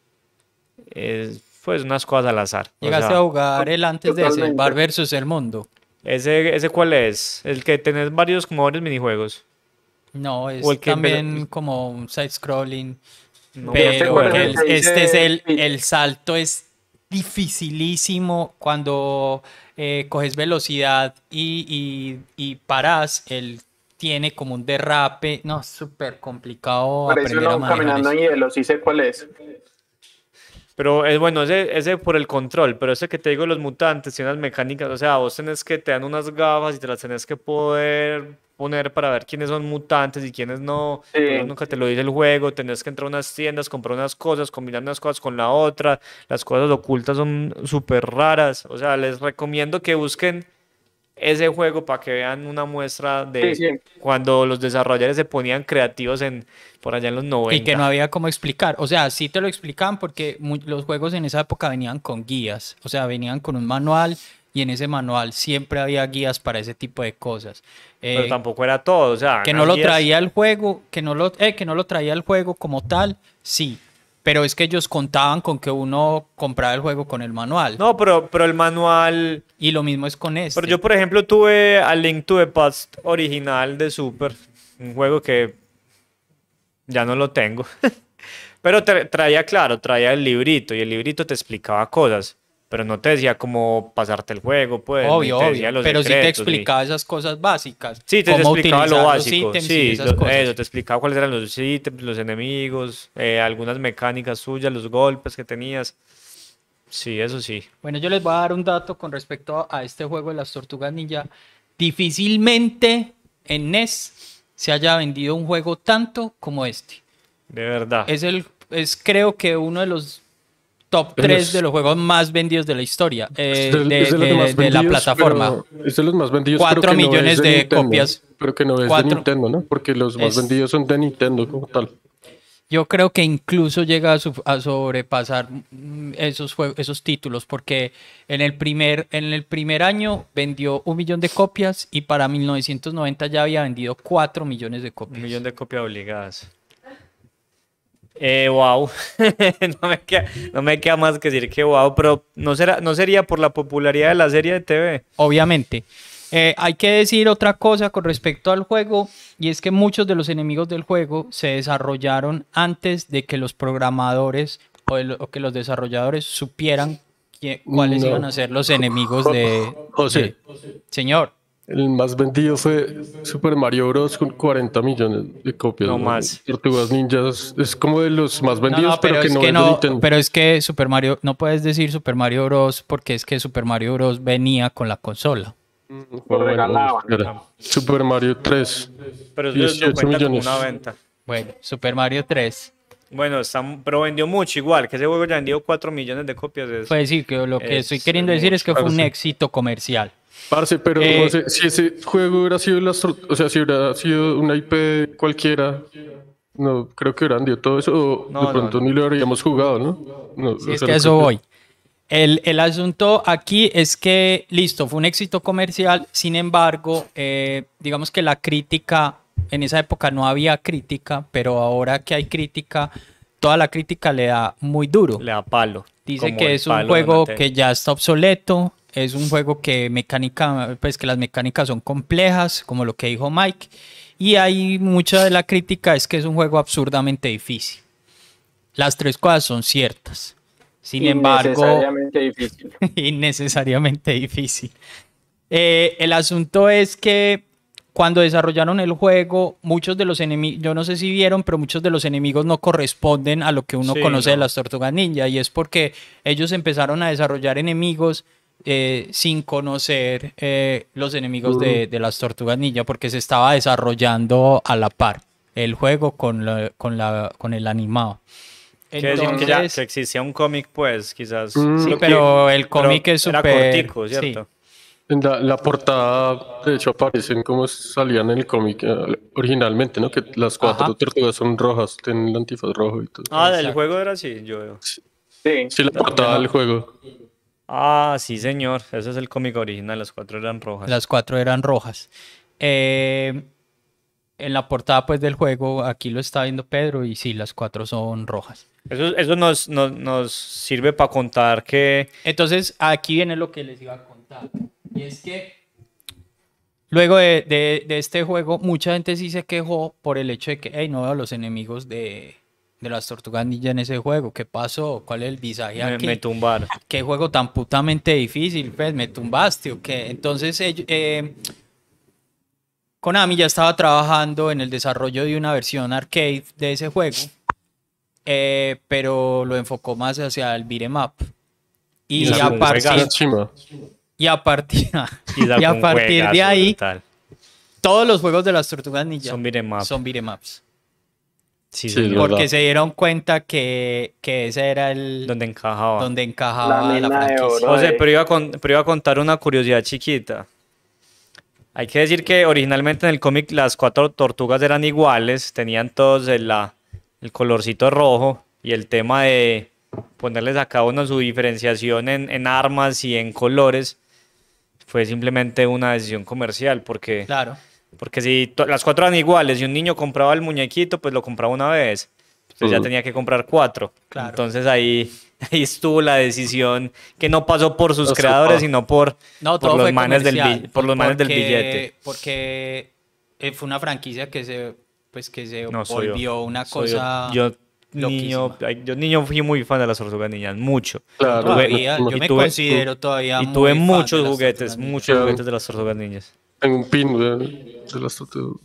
D: eh, pues unas cosas al azar. O
B: Llegaste
D: sea,
B: a jugar el antes de ese,
E: Totalmente.
B: Bar versus el mundo.
D: ese, ¿Ese cuál es? El que tenés varios como varios minijuegos.
B: No, es
D: O el que
B: también como un side scrolling.
D: No,
E: ¿este
B: pero el-
E: el
B: este es el, el salto es dificilísimo cuando eh, coges velocidad y, y, y paras, él tiene como un derrape, no, es súper complicado a
E: uno
B: manejar
E: caminando
B: eso.
E: en hielo, sí sé cuál es.
D: Pero es bueno, ese, ese por el control, pero ese que te digo, los mutantes, tienen unas mecánicas, o sea, vos tenés que te dan unas gafas y te las tenés que poder poner para ver quiénes son mutantes y quiénes no.
E: Sí.
D: Eso nunca te lo dice el juego, tenés que entrar a unas tiendas, comprar unas cosas, combinar unas cosas con la otra, las cosas ocultas son súper raras, o sea, les recomiendo que busquen ese juego para que vean una muestra de
E: Sí, sí.
D: cuando los desarrolladores se ponían creativos en por allá en los 90.
B: Y que no había cómo explicar. O sea, sí te lo explicaban porque los juegos en esa época venían con guías. O sea, venían con un manual y en ese manual siempre había guías para ese tipo de cosas.
D: Pero
B: Eh,
D: tampoco era todo, o sea,
B: que no lo
D: guías-
B: traía el juego, que no lo, eh, que no lo traía el juego como tal, sí. Pero es que ellos contaban con que uno compraba el juego con el manual.
D: No, pero, pero el manual.
B: Y lo mismo es con este.
D: Pero yo, por ejemplo, tuve a Link to the Past original de Super, un juego que ya no lo tengo. pero tra- traía, claro, traía el librito y el librito te explicaba cosas, pero no te decía cómo pasarte el juego, pues.
B: obvio,
D: te decía
B: obvio.
D: los
B: Pero sí te explicaba esas cosas básicas.
D: Sí, te, te
B: cómo
D: explicaba lo básico. Sí,
B: esas
D: lo-
B: cosas.
D: eso, te explicaba cuáles eran los ítems, los enemigos, eh, algunas mecánicas suyas, los golpes que tenías. Sí, eso sí.
B: Bueno, yo les voy a dar un dato con respecto a este juego de las tortugas ninja. Difícilmente en NES se haya vendido un juego tanto como este.
D: De verdad.
B: Es el, es creo que uno de los top
C: De
B: 3
C: los-
B: de los juegos más vendidos de la historia eh,
C: Es de-
B: de,
C: es de los
B: de-
C: más
B: de la plataforma.
C: pero- Es de los más vendidos.
B: Cuatro
C: pero que no
B: millones
C: es
B: de
C: Nintendo,
B: copias.
C: Pero que no es
B: Cuatro-
C: de Nintendo, ¿no? Porque los más
B: Es-
C: vendidos son de Nintendo como tal.
B: Yo creo que incluso llega a, su- a sobrepasar mm, esos, jue- esos títulos, porque en el, primer, en el primer año vendió un millón de copias y para 1990 ya había vendido 4 millones de
D: Un
B: copias.
D: millón de copias obligadas. Eh, wow. no, me queda, no me queda más que decir que wow, pero no, será, no sería por la popularidad de la serie de TV.
B: Obviamente. Eh, hay que decir otra cosa con respecto al juego, y es que muchos de los enemigos del juego se desarrollaron antes de que los programadores o, el- o que los desarrolladores supieran cuáles
C: No.
B: iban a ser los enemigos de...
C: José.
B: de- Señor.
C: El más vendido fue Super Mario Bros. con 40 millones de copias.
D: No más.
C: Tortugas Ninjas es como de los más vendidos,
B: no,
C: pero, que
B: es
C: no
B: que
C: es de
B: no,
C: Nintendo.
B: pero es que Super Mario, no puedes decir Super Mario Bros. porque es que Super Mario Bros. venía con la consola.
C: Mm,
E: Lo
C: bueno,
E: regalaban.
C: espera. Super Mario 3.
D: Pero eso no
C: 18
D: cuenta como
C: millones.
D: una venta.
B: Bueno, Super Mario 3.
D: Bueno, está, pero vendió mucho igual, que ese juego ya vendió 4 millones de copias. Es,
B: Pues sí, que lo que
D: Es
B: estoy queriendo decir es que fue un éxito comercial.
C: Parce, pero
B: Eh,
C: no sé, si ese juego hubiera sido las, tor- o sea, si hubiera sido una IP cualquiera, no creo que hubieran dio todo eso, o
D: No,
C: de
D: no,
C: pronto
D: no.
C: ni lo habríamos jugado, ¿no? no
B: Si es que a
C: no
B: eso voy. El, el asunto aquí es que, listo, fue un éxito comercial, sin embargo, eh, digamos que la crítica, en esa época no había crítica, pero ahora que hay crítica, toda la crítica le da muy duro.
D: le da palo.
B: Dice que es un juego que ya está obsoleto, es un juego que mecánica, pues que las mecánicas son complejas, como lo que dijo Mike, y hay mucha de la crítica es que es un juego absurdamente difícil. Las tres cosas son ciertas. Sin embargo,
E: Innecesariamente difícil.
B: innecesariamente difícil. Eh, el asunto es que cuando desarrollaron el juego, muchos de los enemigos, yo no sé si vieron, pero muchos de los enemigos no corresponden a lo que uno
D: Sí,
B: conoce de las tortugas ninja, y es porque ellos empezaron a desarrollar enemigos eh, sin conocer eh, los enemigos de, de las tortugas ninja, porque se estaba desarrollando a la par el juego con, la- con, la, con el animado.
D: Decir que ya
B: Entonces-
D: que existía un cómic, pues quizás.
C: Mm.
B: Sí,
D: que-
B: pero el
D: pero
B: cómic es
D: Era
B: súper-
D: cortico,
B: sí.
D: ¿cierto?
C: En la, la portada, de hecho, aparecen como salían en el cómic eh, originalmente, ¿no? Que las cuatro
B: Ajá.
C: tortugas son rojas, tienen el antifaz rojo y todo.
D: Ah, del juego era así, yo veo.
E: Sí.
C: Sí, la portada del juego.
D: Ah, sí, señor. Ese es el cómic original, las cuatro eran rojas.
B: Las cuatro eran rojas. Eh, en la portada pues del juego, aquí lo está viendo Pedro y sí, las cuatro son rojas.
D: Eso, eso nos, nos, nos sirve para contar que
B: Entonces, aquí viene lo que les iba a contar. Y es que luego de, de- de este juego, mucha gente sí se quejó por el hecho de que, hey, no veo a los enemigos de, de las tortugas ninja en ese juego. ¿Qué pasó? ¿Cuál es el visaje
D: me,
B: aquí?
D: me tumbaron.
B: qué juego tan putamente difícil, pues me tumbaste o qué. Entonces, eh, Konami ya estaba trabajando en el desarrollo de una versión arcade de ese juego. Eh, pero lo enfocó más hacia el beat'em up. Y,
D: Y
B: a partir, y a partir,
D: Y,
B: y a partir de ahí, todos los juegos de las tortugas ninja
D: Son beat'em up.
B: son beat'em ups.
D: Sí,
C: Sí,
D: señor.
C: verdad.
B: Porque se dieron cuenta que, que ese era el
D: donde encajaba.
B: donde encajaba la, franquicia.
E: oro.
D: José,
E: de-
D: pero iba, con- pero iba a contar una curiosidad chiquita. Hay que decir que originalmente en el cómic las cuatro tortugas eran iguales, tenían todos la- el colorcito rojo y el tema de ponerles a cada uno su diferenciación en, en armas y en colores fue simplemente una decisión comercial porque,
B: Claro.
D: porque si las cuatro eran iguales y un niño compraba el muñequito, pues lo compraba una vez. Entonces ya
C: Ujú.
D: tenía que comprar cuatro.
B: Claro.
D: Entonces ahí, ahí estuvo la decisión que no pasó por sus creadores, sino por,
B: No,
D: por
B: todo
D: los
B: fue
D: manes del, por los manes del
B: porque-
D: billete.
B: Porque eh, fue una franquicia que se, pues, que se
D: No, soy yo.
B: volvió una
D: yo-
B: cosa
D: yo, niño, yo niño fui muy fan de las tortugas niñas, mucho.
C: Claro.
B: Todavía, yo me
D: tuve-
B: considero todavía
D: y tuve muchos juguetes, muchos
C: Claro.
D: juguetes de las tortugas niñas.
C: Tengo un pin de, de las tortugas.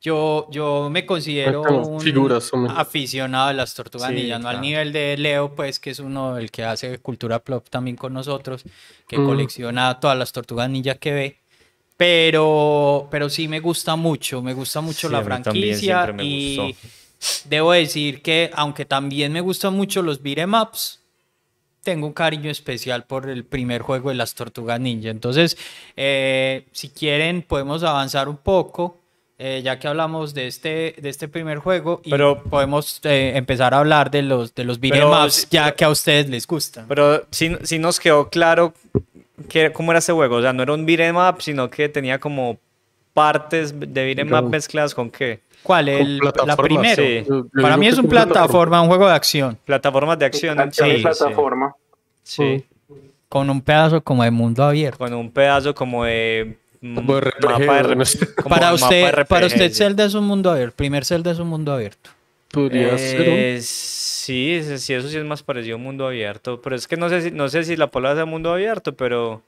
B: Yo, yo me considero un
C: figuras,
B: aficionado de las tortugas
D: Sí,
B: ninja, no al nivel de Leo, pues que es uno el que hace cultura plop también con nosotros, que
C: Mm.
B: colecciona todas las tortugas ninja que ve. Pero, pero sí me gusta mucho, me gusta mucho
D: Sí,
B: la
D: también
B: franquicia y
D: gustó.
B: debo decir que aunque también me gustan mucho los beat'em ups, tengo un cariño especial por el primer juego de las Tortugas Ninja. Entonces, eh, si quieren, podemos avanzar un poco, eh, ya que hablamos de este, de este primer juego, y
D: Pero-
B: podemos eh, empezar a hablar de los, de los beat'em ups, ya que a ustedes les gustan.
D: Pero sí, sí nos quedó claro cómo era ese juego. O sea, no era un beat'em up, sino que tenía como partes de beat'em up mezcladas con qué?
B: ¿Cuál? El, la.
D: Sí.
C: Yo
B: Para mí es un plataforma, un juego de acción,
D: Plataformas de acción.
E: Acción
D: sí,
E: plataforma.
D: Sí, sí.
B: con un pedazo como de mundo abierto.
D: Con un pedazo como de... mm,
C: Como de RPG,
D: mapa de
C: no sé.
D: como
B: Para
D: mapa
B: usted,
D: RPG,
B: para usted
D: sí.
B: Zelda es un mundo abierto. Primer Zelda es un mundo abierto.
C: Podría ser. un-
D: sí, sí, eso sí es más parecido a un mundo abierto. Pero es que no sé si, no sé si la palabra sea mundo abierto, pero,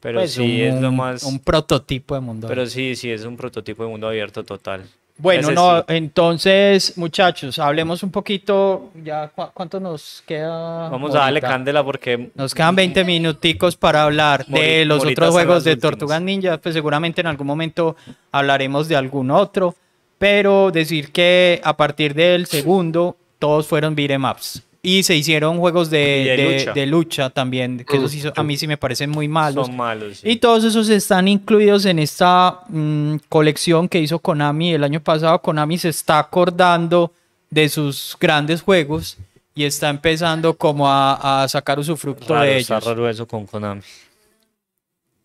D: pero
B: Pues
D: sí es lo más.
B: Un prototipo de mundo
D: Pero
B: abierto.
D: sí, sí es un prototipo de mundo abierto total.
B: Bueno,
D: Ese
B: no,
D: sí.
B: entonces, muchachos, hablemos un poquito. Ya, ¿cu- ¿cuánto nos queda?
D: Vamos a darle candela porque
B: Nos quedan 20 minuticos para hablar de los otros juegos de
D: últimas.
B: Tortugas Ninja. Pues seguramente en algún momento hablaremos de algún otro. Pero decir que a partir del segundo, todos fueron beat'em ups. Y se hicieron juegos de,
D: Y de
B: de-
D: lucha.
B: de lucha también, que esos a mí sí me parecen muy malos.
D: son malos. sí.
B: Y todos esos están incluidos en esta mm, colección que hizo Konami el año pasado. Konami se está acordando de sus grandes juegos y está empezando como a, a sacar usufructo
D: Raro,
B: de
D: está
B: ellos.
D: raro eso con Konami.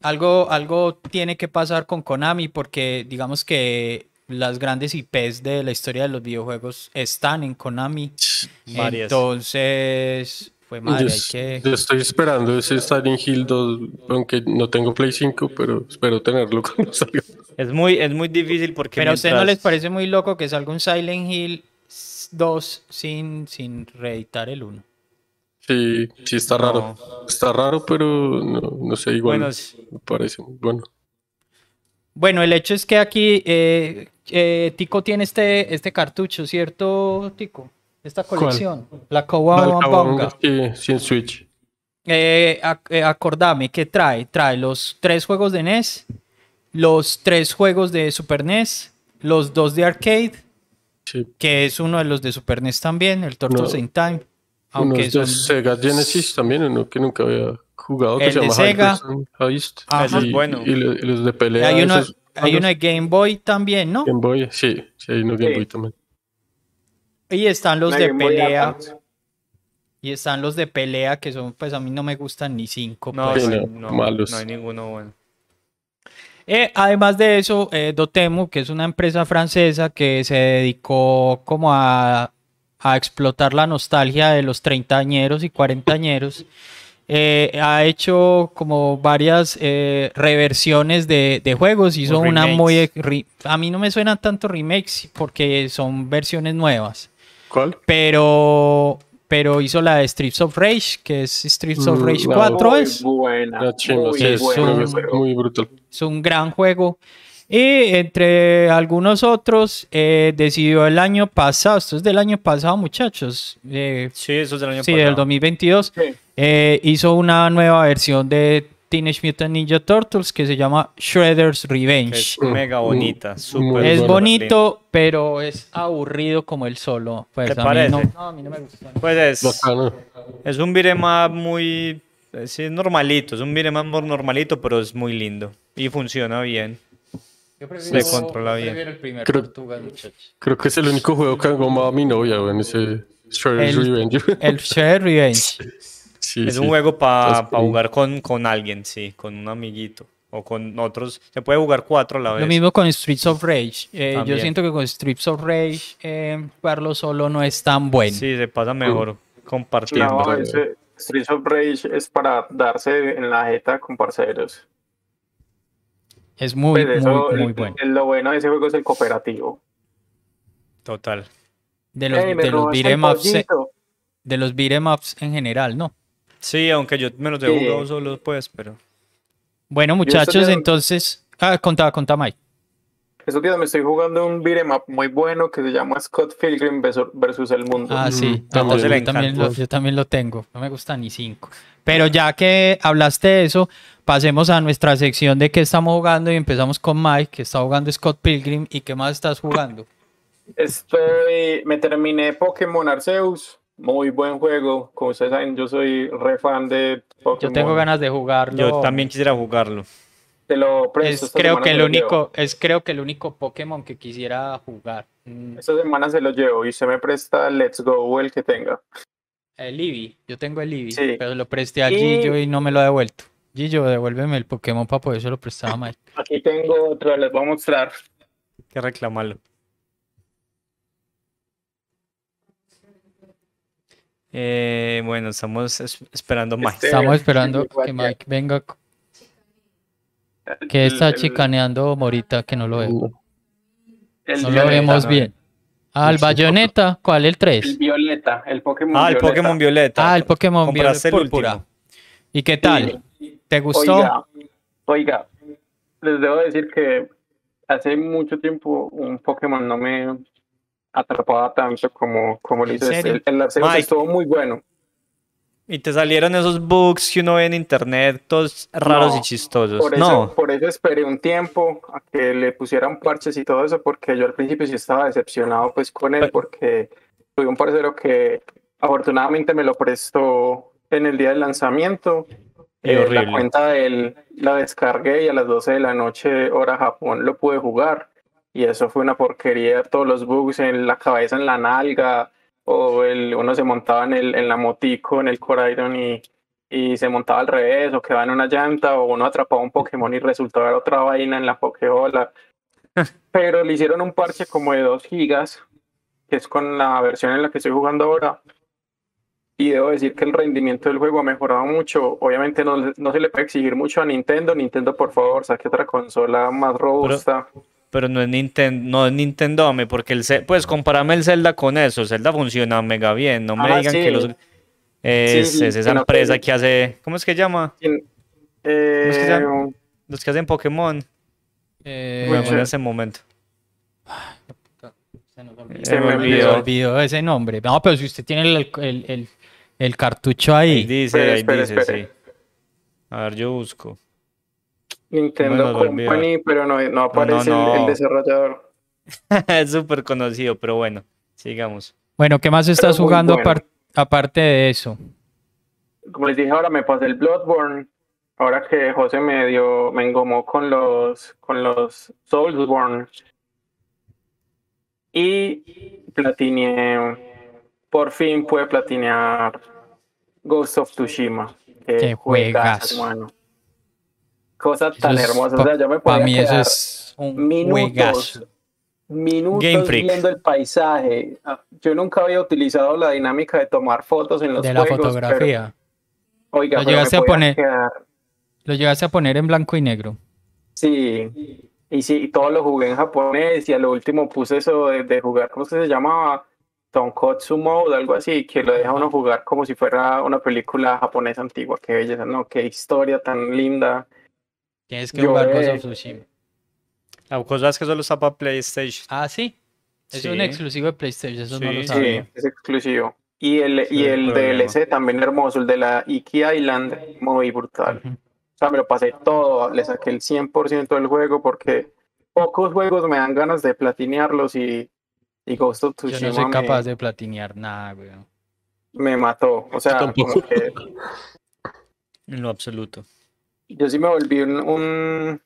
B: Algo, algo tiene que pasar con Konami porque digamos que las grandes IPs de la historia de los videojuegos están en Konami.
D: Varias.
B: Entonces, fue madre,
C: yo,
B: hay que...
C: yo estoy esperando ese Silent Hill 2, aunque no tengo Play 5, pero espero tenerlo cuando salga.
D: Es muy, es muy difícil porque.
B: Pero a usted no les parece muy loco que salga un Silent Hill 2 sin, sin reeditar el 1.
C: Sí, sí está
D: No.
C: raro. Está raro, pero no, no sé, igual
D: Bueno,
C: me parece muy bueno.
B: Bueno, el hecho es que aquí eh, eh, Tico tiene este, este cartucho, ¿cierto, Tico? Esta colección, la Kawabonga.
C: Valkabonga, sí, en Switch.
B: Eh, ac- eh, acordame, ¿qué trae? Trae los tres juegos de NES, los tres juegos de Super NES, los dos de arcade,
C: Sí.
B: que es uno de los de Super NES también, el Turtles
C: No.
B: in Time. Aunque
C: Unos de
B: son...
C: Sega Genesis también, uno que nunca había jugado, que
B: El
C: se
B: de
C: llama
B: Sega.
C: Hyperson Heist.
B: Ajá.
D: Ese es
C: Y-
D: bueno.
C: Y, y los de pelea.
B: Hay uno,
C: esos
B: hay uno de Game Boy también, ¿no?
C: Game Boy, sí, sí, hay uno Game
E: Sí.
C: Boy también.
B: Y están los de
E: Game
B: pelea. Y están los de pelea que son, pues a mí no me gustan ni cinco.
D: No,
B: pues.
D: No,
C: no, malos.
D: no hay ninguno bueno.
B: Eh, además de eso, eh, Dotemu, que es una empresa francesa que se dedicó como a, a explotar la nostalgia de los treintañeros y cuarentañeros, eh, ha hecho como varias eh, reversiones de, de juegos. Hizo
D: O
B: una
D: remakes.
B: muy... re- a mí no me suenan tanto remakes porque son versiones nuevas.
C: ¿Cuál?
B: Pero, pero hizo la de Streets of Rage, que es Streets of
C: Mm,
B: Rage
C: no.
B: 4.
E: Muy
B: es,
E: buena. Muy
C: es
B: buena,
C: muy brutal.
B: es un gran juego. Y entre algunos otros, eh, decidió el año pasado, esto es del año pasado, muchachos. eh,
D: Sí, eso es del año
B: sí,
D: pasado.
B: del 2022.
E: Sí.
B: eh, hizo una nueva versión de Teenage Mutant Ninja Turtles que se llama Shredder's
D: Que
B: Revenge.
D: es mega bonita, súper
B: Es bonito, pero es aburrido como el solo. Pues
D: ¿Te
B: a mí
D: parece?
B: no, no, a mí no me gusta.
D: Pues es, es un up muy... Sí, es normalito, es un muy normalito, pero es muy lindo. Y funciona bien.
B: Yo
D: Se controla bien.
B: el primer
C: Creo-
B: Tortugas, muchachos.
C: Creo que es el único juego que hago a mi novia, weón, ese Shredder's
B: El-
C: Revenge.
B: El Shredder's Revenge.
C: Sí,
D: es
C: sí.
D: un juego para
C: Entonces,
D: jugar con, con alguien, sí, con un amiguito. O con otros. Se puede jugar cuatro a la vez.
B: Lo mismo con Streets of Rage. Eh, yo siento que con Streets of Rage eh, jugarlo solo no es tan bueno.
D: Sí, se pasa mejor compartiendo.
E: No, ese Streets of Rage es para darse en la jeta con parceros.
B: Es muy,
E: Pues
B: muy,
E: eso,
B: muy
E: el-
B: bueno.
E: el- lo bueno de ese juego es el cooperativo.
D: Total.
B: De los,
E: Ey, me
B: de los
E: robaste el
B: beat'em ups,
E: pollito.
B: de los beat'em ups en general, ¿no?
D: Sí, aunque yo me los he
E: Sí.
D: jugado solo, pues, pero.
B: Bueno, muchachos, entonces. Ah, contá, contá, Mike.
E: Esos días me estoy jugando un beat'em up muy bueno que se llama Scott Pilgrim versus- el mundo.
B: Ah, sí.
D: a
B: yo,
D: José le
B: yo también lo,
D: encantó.
B: yo también lo tengo. No me gusta ni cinco. Pero ya que hablaste de eso, pasemos a nuestra sección de qué estamos jugando y empezamos con Mike, que está jugando Scott Pilgrim. ¿Y qué más estás jugando?
E: Estoy, me terminé Pokémon Arceus. Muy buen juego. Como ustedes saben, yo soy re fan de Pokémon.
B: Yo tengo ganas de jugarlo.
D: Yo también quisiera jugarlo.
E: Te lo presto.
B: Es creo que el
E: lo
B: único, es creo que el único Pokémon que quisiera jugar. Mm.
E: Esta semana se lo llevo y se me presta Let's Go el que tenga.
B: El Eevee, yo tengo el Eevee,
E: Sí.
B: pero lo presté a
E: Y-
B: Gillo y no me lo ha devuelto. Gillo, devuélveme el Pokémon para poder se lo prestaba a Mike.
E: Aquí tengo otro, les voy a mostrar.
D: Hay que reclamarlo. Eh, bueno, estamos es- esperando más.
E: Este-
B: Estamos esperando que- Mike venga. Que está
E: El- el-
B: chicaneando Morita, que no lo veo.
E: el
B: No lo
E: violeta,
B: vemos
E: ¿no?
B: bien. Ah, el Bayonetta, ¿cuál? El
E: El
B: 3.
E: violeta, el Pokémon
D: Ah, el
E: violeta.
D: Pokémon Violeta.
B: Ah, el Pokémon
D: Compraste el
B: Violet Púrpura. ¿Y qué tal? ¿Te gustó?
E: Oiga, oiga, les debo decir que hace mucho tiempo un Pokémon no me atrapaba tanto como, como lo
B: ¿En
E: hizo este. El, el
D: Mike.
E: estuvo muy bueno.
D: Y te salieron esos bugs que uno ve en internet, todos raros
E: No,
D: y chistosos.
E: Por eso,
D: no,
E: por eso esperé un tiempo a que le pusieran parches y todo eso, porque yo al principio sí estaba decepcionado pues con él, porque tuve un parcero que afortunadamente me lo prestó en el día del lanzamiento. Eh,
D: horrible.
E: la cuenta de él la descargué y a las 12 de la noche, hora Japón, lo pude jugar. Y eso fue una porquería, todos los bugs en la cabeza, en la nalga, o el, uno se montaba en, el, en la motico, en el Coraidon y, y se montaba al revés, o quedaba en una llanta, o uno atrapaba un Pokémon y resultaba ver otra vaina en la Pokébola. Pero le hicieron un parche como de 2 gigas, que es con la versión en la que estoy jugando ahora. Y debo decir que el rendimiento del juego ha mejorado mucho. Obviamente no, no se le puede exigir mucho a Nintendo. Nintendo, por favor, saque otra consola más robusta.
D: pero no es Nintendo, no es Nintendo, porque el pues comparame el Zelda con eso, Zelda funciona mega bien, no me
E: Ah,
D: digan
E: sí.
D: que los es,
E: Sí, sí,
D: es esa empresa que hace, ¿cómo es que llama?
E: Eh,
D: es que se llama? Los que hacen Pokémon.
B: Eh,
D: en ese momento.
B: se nos
D: Eh,
E: Se me
B: me
E: olvidó.
B: olvidó ese nombre. No, pero si usted tiene el, el, el- el cartucho
D: Ahí
B: ahí.
D: dice,
E: Espere,
D: ahí
E: espere,
D: dice,
E: espere.
D: sí. A ver, yo busco.
E: Nintendo. Company, pero no, no aparece el-
D: no.
E: El, desarrollador.
D: es súper conocido, pero bueno, sigamos.
B: Bueno, ¿qué más estás jugando
E: bueno.
B: aparte de eso?
E: Como les dije, ahora me pasé el Bloodborne. Ahora que José me dio, me engomó con los, con los Soulsborne. Y platineé, por fin pude platinear Ghost of Tsushima.
B: Qué
E: juegazo,
B: juegazo.
E: mano. Cosa tan
B: es-
E: hermosa. o sea, yo me
B: Para
E: podía
B: mí eso es un
E: minutos, minutos
D: Game Freak.
E: viendo el paisaje. Ah, Yo nunca había utilizado la dinámica de tomar fotos en los
B: De la
E: juegos, pero-
B: fotografía.
E: oiga,
B: Lo llegaste a poner-
E: quedar-
B: Lo llegaste a poner en blanco y negro.
E: Sí, y sí, todo lo jugué en japonés y a lo último puse eso de, de jugar, ¿cómo se llamaba? Tonkotsu Mode, algo así, que lo deja uno jugar como si fuera una película japonesa antigua. Qué belleza, ¿no? Qué historia tan linda.
B: Tienes que
E: Yo,
B: jugar Ghost
E: eh,
B: of Tsushima.
D: La cosa es que solo está para PlayStation.
B: Ah, sí. Es
D: Sí.
B: un exclusivo de PlayStation, eso no
D: Sí,
B: lo
D: sí.
B: sabía.
E: Sí, es exclusivo. Y el, y el. DLC también hermoso, el de la Iki Island, muy brutal. O sea, me lo pasé todo, le saqué el 100% del juego porque pocos juegos me dan ganas de platinearlos y, y Ghost of
B: Yo
E: Tsushima
B: no soy
E: me-
B: capaz de platinear nada, weón.
E: me, mató. O sea,
C: Tampoco.
E: como que
D: En lo absoluto.
E: Yo sí me volví un, un,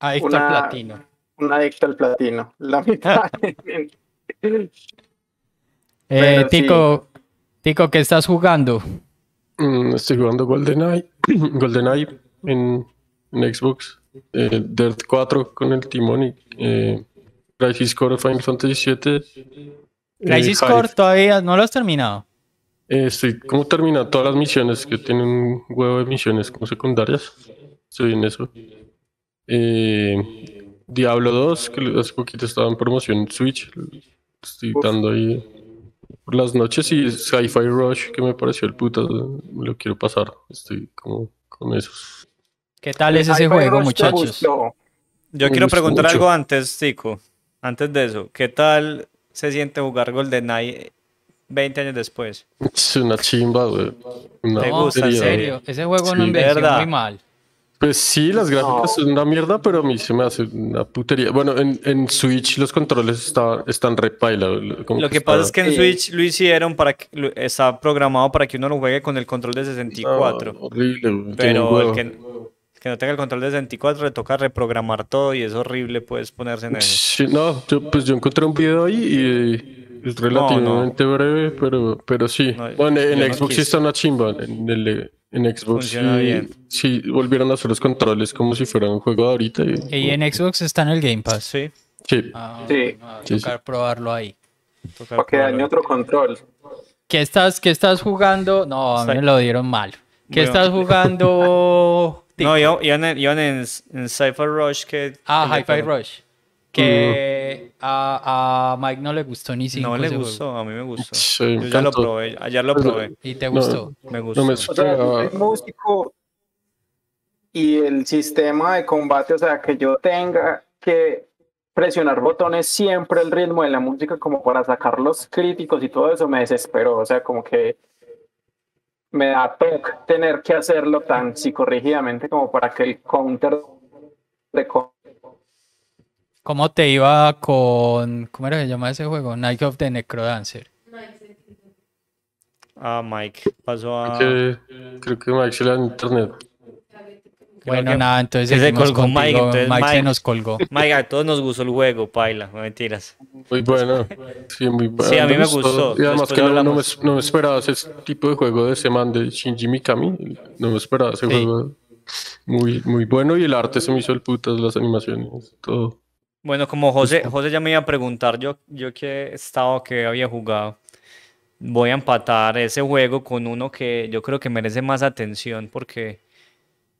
B: Adicto
E: Una-
B: al platino.
E: un adicto al platino. La mitad.
B: Eh,
E: sí.
B: Tico, Tico, ¿qué estás jugando?
C: Mm, estoy jugando GoldenEye, GoldenEye en, en Xbox, eh, Dirt 4 con el timón y eh, Crisis Core Final Fantasy VII. eh,
B: Crisis. Core todavía no lo has terminado.
C: Eh, estoy como terminando todas las misiones que tienen un huevo de misiones como secundarias. Estoy en eso. Eh, Diablo 2, que hace poquito estaba en promoción en Switch. Estoy dando ahí por las noches y Sci-Fi Rush, que me pareció el puto. Me lo quiero pasar. Estoy como con esos.
B: ¿Qué tal es ese juego, muchachos?
E: gustó.
D: Yo quiero preguntar
C: mucho.
D: algo antes, Tico. Antes de eso, ¿qué tal se siente jugar GoldenEye 20 años después?
C: Es una chimba, güey. Una
D: ¿Te
B: No,
D: gusta, en
B: serio, ese juego
C: Sí.
B: no envejeció muy mal.
C: Pues sí, las gráficas
E: No.
C: son una mierda, pero a mí se me hace una putería. Bueno, en, en Switch los controles está- están re paila. como
D: Lo que pasa es que en. Switch lo hicieron para que lo- está programado para que uno lo juegue con el control de
C: está
D: 64.
C: horrible, güey, tiene un
D: Pero el que, el que no tenga el control de 64 le toca reprogramar todo y es horrible pues ponerse en eso.
C: Sí, no, yo, pues yo encontré un video ahí y es relativamente breve, pero, pero sí.
D: No,
C: bueno, en,
D: yo no
C: Xbox sí está una chimba. En, el, en Xbox sí,
D: bien.
C: sí volvieron a hacer los controles como si fuera un juego de ahorita. Y,
B: Y en Xbox está en el Game Pass.
D: Sí,
C: sí.
B: Ah,
E: Sí.
B: a tocar probarlo ahí.
D: toca
E: Para que dañe
D: probarlo.
E: otro control.
B: ¿Qué estás, qué estás jugando? No, a mí me lo dieron mal. ¿Qué
D: Bueno.
B: estás jugando?
D: No, iban, iban en, iban en, en Cypher Rush que...
B: ah, Hi-Fi. Rush. Que a, a Mike no le gustó ni cinco
D: No le
B: juego.
D: gustó, a mí me gustó.
C: Sí,
D: Yo ya lo probé, ayer lo probé,
B: ¿Y te
C: No,
B: gustó?
D: me gustó.
C: No me
E: O sea, soy músico y el sistema de combate, o sea, que yo tenga que presionar botones siempre el ritmo de la música como para sacar los críticos y todo eso me desesperó, o sea, como que me da toque tener que hacerlo tan psicorrígidamente como para que el counter de
B: ¿Cómo te iba con. ¿Cómo era que se llama ese juego? Night of the Necrodancer.
D: Ah, Mike, pasó a...
C: que, creo que Mike se le da en internet.
B: Bueno,
D: que-
B: nada, entonces
D: se colgó
B: contigo.
D: Mike, entonces
B: Mike se nos colgó.
D: Mike, a todos nos gustó el juego, paila, no mentiras.
C: Muy bueno. Sí, muy bueno.
D: Sí, a mí me gustó.
C: Y además
D: Después
C: que no, no, me, no me esperaba ese tipo de juego de ese man de Shinji Mikami. No me esperaba ese
B: Sí.
C: juego. Muy, muy bueno y el arte se me hizo el putas, las animaciones, todo.
D: Bueno, como José, José ya me iba a preguntar, yo, yo que he estado, que había jugado, voy a empatar ese juego con uno que yo creo que merece más atención porque,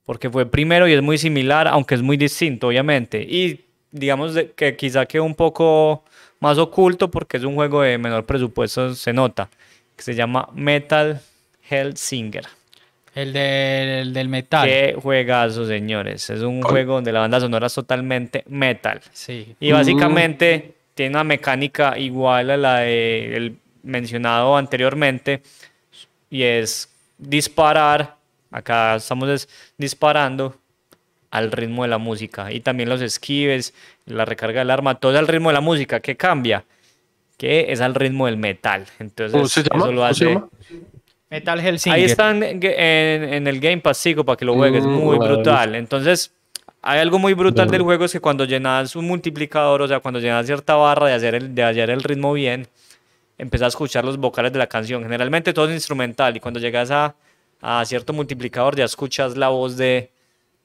D: porque fue primero y es muy similar, aunque es muy distinto, obviamente. Y digamos que quizá quedó un poco más oculto porque es un juego de menor presupuesto, se nota, que se llama Metal Hellsinger.
B: El, de- el del metal.
D: Qué juegazo, señores. Es un juego donde la banda sonora es totalmente metal.
B: Sí.
D: Y básicamente tiene una mecánica igual a la del mencionado anteriormente. Y es disparar. Acá estamos es disparando al ritmo de la música. Y también los esquives, la recarga del arma, todo es al ritmo de la música. ¿Qué cambia? Que es al ritmo del metal. Entonces,
C: ¿Cómo se llama?
D: eso lo
C: ¿Cómo se
D: hace.
C: llama?
B: Metal Hellsinger.
D: Ahí están en, en- el Game Pass, sigo, para que lo juegues.
C: Mm,
D: Muy brutal. Entonces, hay algo muy brutal del juego, es que cuando llenas un multiplicador, o sea, cuando llenas cierta barra de hacer el, de hallar el ritmo bien, empiezas a escuchar los vocales de la canción. Generalmente todo es instrumental y cuando llegas a, a cierto multiplicador ya escuchas la voz de,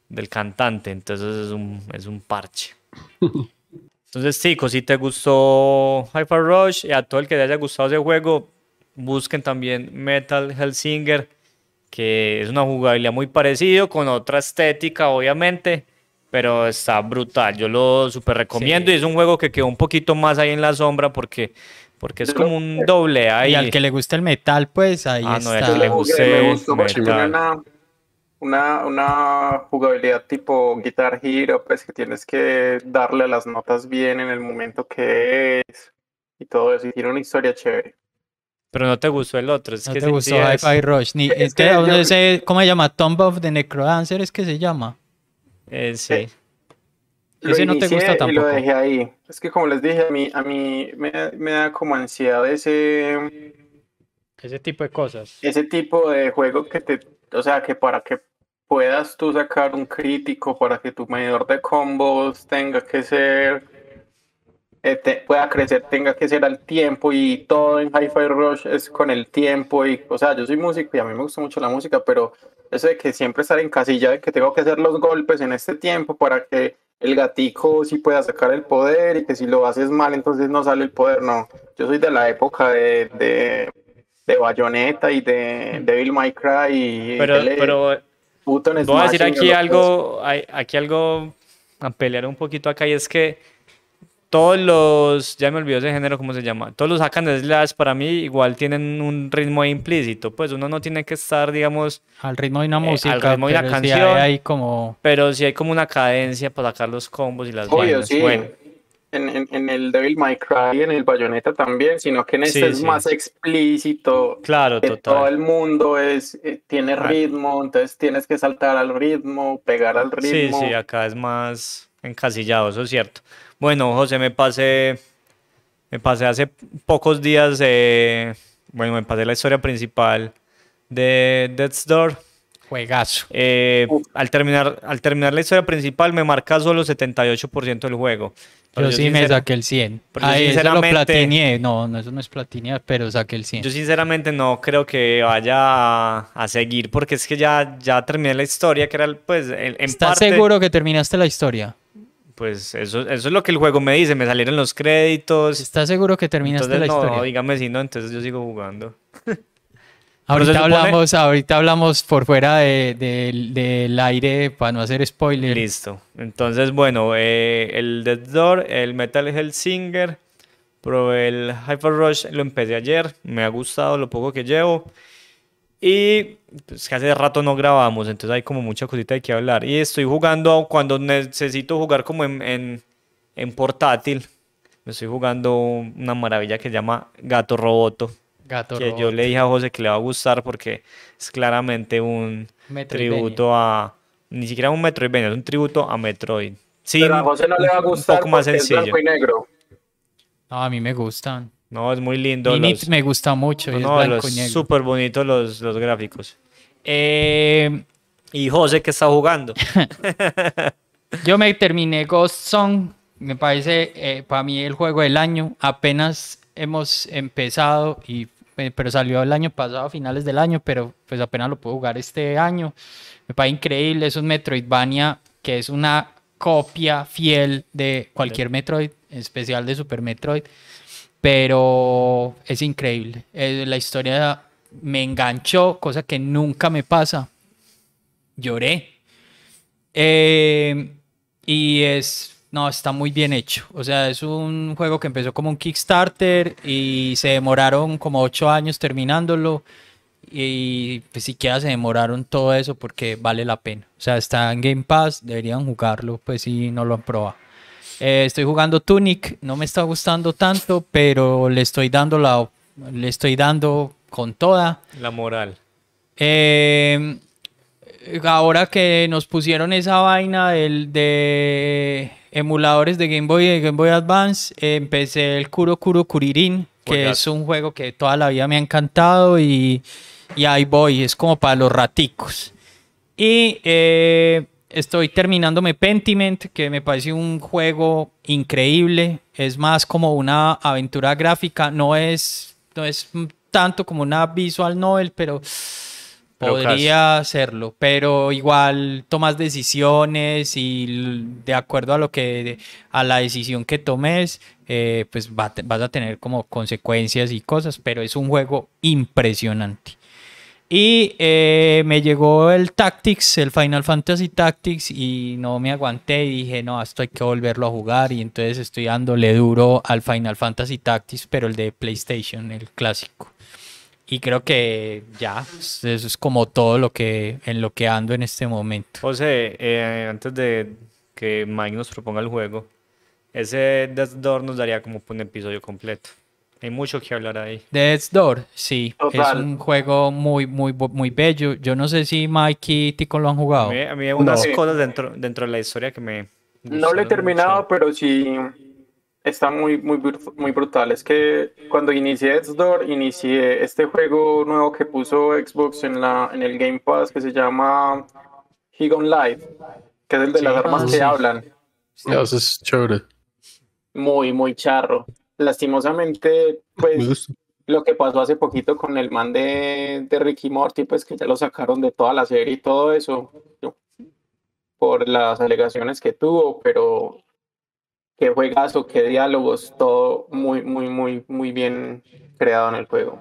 D: del cantante. Entonces es un, es un parche. Entonces, chicos, si te gustó Hyper Rush y a todo el que le haya gustado ese juego, busquen también Metal Hellsinger, que es una jugabilidad muy parecido, con otra estética, obviamente, pero está brutal. Yo lo super recomiendo y es un juego que quedó un poquito más ahí en la sombra porque, porque es como un doble A.
B: Y al que le gusta el metal, pues ahí
D: Ah, no, al que le guste
E: me gustó
D: metal.
E: tiene una, una, una jugabilidad tipo Guitar Hero, pues que tienes que darle a las notas bien en el momento que es y todo eso. Y tiene una historia chévere.
D: Pero no te gustó el otro. Es
B: No
D: que
B: te gustó
D: es-
B: Hi-Fi Rush. Ni,
E: Es
B: es que,
E: que yo-
B: ese- ¿Cómo se llama? Tomb of the Necrodancer es que se llama.
D: eh, sí.
E: Lo
B: Ese no te gusta
E: Y
B: tampoco.
E: lo dejé ahí. Es que como les dije, a mí, a mí me, me da como ansiedad ese,
B: Ese tipo de cosas.
E: ese tipo de juego que te, o sea, que para que puedas tú sacar un crítico, para que tu medidor de combos tenga que ser, eh, te- pueda crecer, tenga que ser al tiempo y todo en Hi-Fi Rush es con el tiempo y, o sea, yo soy músico y a mí me gusta mucho la música, pero eso de que siempre estar en casilla, de que tengo que hacer los golpes en este tiempo para que el gatico sí pueda sacar el poder y que si lo haces mal entonces no sale el poder, no. Yo soy de la época de, de, de Bayonetta y de Devil May Cry y
D: Pero,
E: Tele-
D: pero voy a decir aquí algo, hay- aquí algo a pelear un poquito acá y es que todos los, ya me olvidó ese género, ¿cómo se llama? Todos los hack and slash para mí igual tienen un ritmo implícito, pues uno no tiene que estar, digamos,
B: Al ritmo de una
D: Eh, al
B: música.
D: ritmo de una
B: sí
D: canción.
B: hay ahí como.
D: pero sí hay como una cadencia para sacar los combos y las
E: Obvio, sí.
D: Bueno,
E: En, en, en el Devil May Cry, en el Bayonetta también, sino que en este
D: Sí,
E: es
D: sí.
E: más explícito.
D: claro,
E: que todo
D: total.
E: el mundo es eh, tiene ritmo, entonces tienes que saltar al ritmo, pegar al
D: Sí,
E: ritmo.
D: sí, acá es más encasillado, eso es cierto. Bueno, José, me pasé, me pasé hace pocos días, eh, bueno, me pasé la historia principal de Death's Door.
B: Juegazo.
D: Eh, al, terminar, al terminar la historia principal me marca solo 78% del juego. Pero
B: Yo sí me saqué el 100.
D: pero yo
B: Ah, eso lo
D: sinceramente-
B: platineé. No, no, eso no es platinear, pero saqué el 100.
D: Yo sinceramente no creo que vaya a, a seguir porque es que ya, ya terminé la historia, que era el- pues el- en
B: ¿Estás
D: parte...
B: seguro que terminaste la historia?
D: Pues eso, eso es lo que el juego me dice, me salieron los créditos.
B: ¿Estás seguro que terminaste
D: Entonces,
B: la
D: no,
B: historia?
D: dígame si no, entonces yo sigo jugando.
B: ahorita
D: supone-
B: hablamos, ahorita hablamos por fuera de- de- del aire para no hacer spoiler.
D: Listo. Entonces, bueno, eh, el Dead Door, el Metal Hellsinger, probé el Hyper Rush, lo empecé ayer, me ha gustado lo poco que llevo. Y pues que hace rato no grabamos, entonces hay como mucha cosita de que hablar. Y estoy jugando cuando necesito jugar como en, en, en portátil. Me estoy jugando una maravilla que se llama Gato Roboto.
B: Gato
D: que yo le dije a José que le va a gustar porque es claramente un tributo a ni siquiera un Metroidvania, es un tributo a Metroid. Sí,
E: Pero a José no le va a
D: un poco más
E: es
D: sencillo.
E: blanco y negro.
B: No, a mí me gustan.
D: No, es muy lindo.
B: Init
D: los-
B: me gusta mucho y es
D: no,
B: blanco
D: los
B: y negro.
D: súper bonitos los, los gráficos.
B: Eh,
D: Y José, que está jugando?
B: yo me terminé Ghost Song. Me parece para mí el juego del año. Apenas hemos empezado y eh, pero salió el año pasado a finales del año, pero pues apenas lo puedo jugar este año. Me parece increíble, es un Metroidvania que es una copia fiel de cualquier Metroid, en especial de Super Metroid, pero es increíble. Eh, la historia me enganchó, cosa que nunca me pasa. Lloré. Eh, y es, no, está muy bien hecho. O sea, es un juego que empezó como un Kickstarter y se demoraron como ocho años terminándolo. Y pues siquiera se demoraron todo eso porque vale la pena. O sea, está en Game Pass, deberían jugarlo, pues si no lo han probado. Eh, estoy jugando Tunic, no me está gustando tanto, pero le estoy dando la, le estoy dando con toda.
D: La moral.
B: Eh, ahora que nos pusieron esa vaina del, de emuladores de Game Boy y de Game Boy Advance, eh, empecé el Kuro Kuro Kuririn, que es un juego que toda la vida me ha encantado y, y ahí voy, es como para los raticos. Y eh, estoy terminándome Pentiment, que me parece un juego increíble. Es más como una aventura gráfica, no es, no es tanto como una visual novel, pero podría hacerlo. Pero igual tomas decisiones y de acuerdo a lo que a la decisión que tomes, eh, pues va vas a tener como consecuencias y cosas. Pero es un juego impresionante. Y eh, me llegó el Tactics, el Final Fantasy Tactics, y no me aguanté y dije, no, esto hay que volverlo a jugar. Y entonces estoy dándole duro al Final Fantasy Tactics, pero el de PlayStation, el clásico. Y creo que ya, eso es como todo lo que en lo que ando en este momento.
D: José, eh, antes de que Mike nos proponga el juego, ese Death Door nos daría como un episodio completo. Hay mucho que hablar ahí.
B: Death's Door, sí, es un juego muy, muy, muy bello. Yo no sé si Mike y Tico lo han
D: A
B: jugado.
D: mí, a mí hay unas
E: No.
D: cosas dentro, dentro de la historia que me...
E: No lo he terminado,
D: mucho.
E: pero sí está muy, muy, muy brutal. Es que cuando inicié Death's Door, inicié este juego nuevo que puso Xbox en, la, en el Game Pass que se llama Higon Live, que es el de
B: Sí,
E: las armas
B: ah,
E: que
B: sí.
E: hablan.
C: Eso es chévere.
E: Muy, muy charro. Lastimosamente,
C: Me
E: pues lo que pasó hace poquito con el man de, de Ricky Morty, pues que ya lo sacaron de toda la serie y todo eso, yo- por las alegaciones que tuvo, pero qué juegazo, qué diálogos, todo muy, muy, muy, muy bien creado en el juego.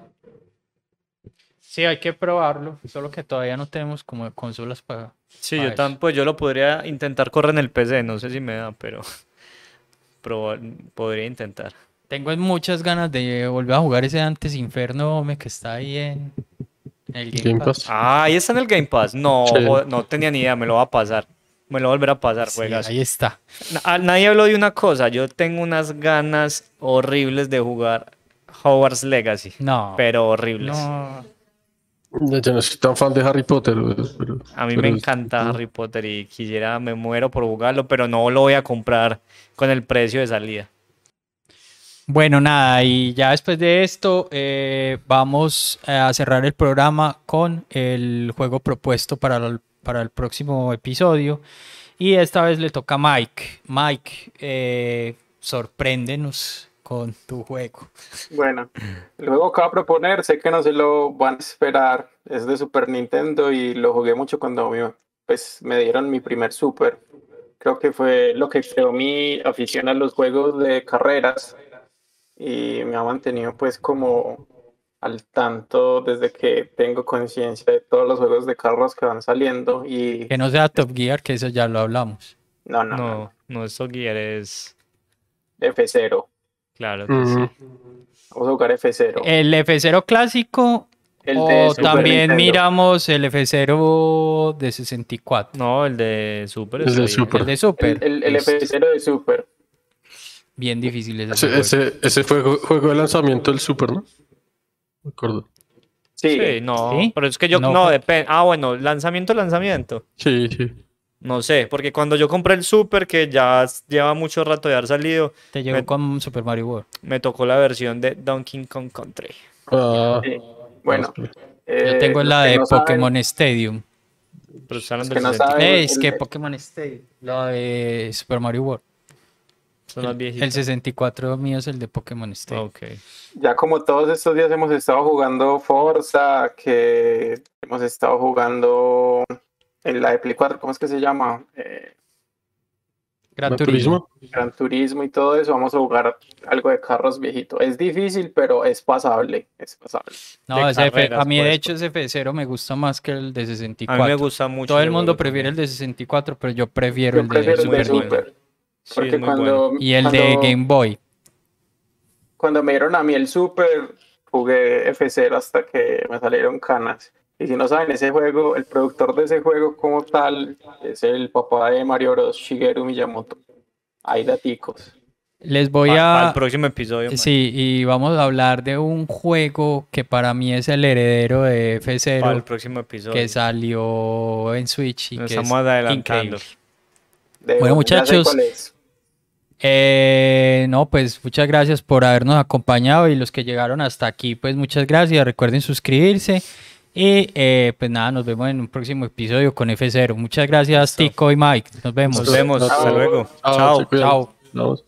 B: Sí, hay que probarlo, solo que todavía no tenemos como consolas para...
D: Sí,
B: para
D: yo también, pues yo lo podría intentar correr en el PC, no sé si me da, pero, pero podría intentar.
B: Tengo muchas ganas de volver a jugar ese antes Inferno hombre, que está ahí en el Game,
C: Game
B: Pass.
C: Pass.
D: Ah, ahí está en el Game Pass. No,
C: Sí.
D: no tenía ni idea, me lo va a pasar. Me lo va a volver a pasar,
B: Sí,
D: juegas.
B: ahí está.
D: nadie habló de una cosa, yo tengo unas ganas horribles de jugar Hogwarts Legacy,
B: No,
D: pero horribles.
B: no.
C: Yo no soy tan fan de Harry Potter. pero-
D: A mí
C: pero
D: me encanta Harry Potter y quisiera, me muero por jugarlo, pero no lo voy a comprar con el precio de salida.
B: Bueno, nada, y ya después de esto eh, vamos a cerrar el programa con el juego propuesto para el, para el próximo episodio. Y esta vez le toca a Mike. Mike, eh, sorpréndenos con tu juego.
E: Bueno, el juego que voy a proponer, sé que no se lo van a esperar, es de Super Nintendo y lo jugué mucho cuando me, pues, me dieron mi primer Super. Creo que fue lo que creó mi afición a los juegos de carreras y me ha mantenido pues como al tanto desde que tengo conciencia de todos los juegos de carros que van saliendo y
B: Que no sea Top Gear, que eso ya lo hablamos.
E: no, no, no,
D: No, no, esto Gear es,
E: F0.
D: claro que sí.
E: Vamos a jugar F0.
B: El F0 clásico
E: El
B: o
E: de Super
B: también
E: Nintendo.
B: miramos el F0 de 64.
D: No, el de Super.
C: El de. Super.
B: El de Super.
E: el, el, el
B: Listo.
E: F0 de Super.
B: Bien difícil ese
C: Ese, ese, fue ju- juego de lanzamiento del Super, ¿no? Me acuerdo.
E: Sí,
D: Sí, no,
B: ¿Sí?
D: pero es que yo,
B: No,
D: depende. Ah, bueno, lanzamiento, lanzamiento.
C: Sí, sí.
D: No sé, porque cuando yo compré el Super, que ya lleva mucho rato de haber salido,
B: Te llegó
D: me-
B: con Super Mario World.
D: me tocó la versión de Donkey Kong Country.
C: Ah,
E: sí. Bueno,
B: Yo
E: eh,
B: tengo
E: los
B: la de
E: no saben-
B: Pokémon Stadium.
D: Pero
E: Los
D: del
E: que no
D: 60,
E: saben-
B: Eh, es que Pokémon Stadium. La de Super Mario World.
D: Son más
B: El
D: viejitos.
B: 64 mío es el de Pokémon Stadium.
D: Ok.
E: Ya como todos estos días hemos estado jugando Forza, que hemos estado jugando en la de Play 4, ¿cómo es que se llama? Eh,
B: Gran
C: ¿Gran
B: Turismo.
E: Gran Turismo y todo eso, vamos a jugar algo de carros viejito. Es difícil, pero es pasable, es pasable.
B: No,
D: De
B: ese F-
D: carreras,
B: a mí de
D: pues,
B: hecho ese F0 me gusta más que el de
D: A
B: 64.
D: mí me gusta mucho.
B: Todo el mundo prefiere el de 64, pero yo prefiero
E: Yo
B: el de
E: el de
B: Super.
E: Super.
D: Sí,
E: Porque
D: es muy
E: cuando,
D: bueno.
B: Y el de Game Boy.
E: cuando me dieron a mí el Super, jugué F0 hasta que me salieron canas. Y si no saben, ese juego, el productor de ese juego como tal, es el papá de Mario Bros. Shigeru Miyamoto. Hay daticos.
B: Les voy
D: para
B: a...
D: el próximo episodio. man.
B: Sí, y vamos a hablar de un juego que para mí es el heredero de
D: Para el
B: F0,
D: próximo episodio.
B: que salió en Switch y
D: Nos
B: que es
D: estamos adelantando.
B: increíble.
E: De-
B: Bueno, muchachos. Eh, no, pues muchas gracias por habernos acompañado y los que llegaron hasta aquí, pues muchas gracias. Recuerden suscribirse y eh, pues nada, nos vemos en un próximo episodio con F0. Muchas gracias, Tico y Mike. Nos vemos.
D: Nos vemos. Hasta luego.
C: Chao,
D: Chao.
B: Chao.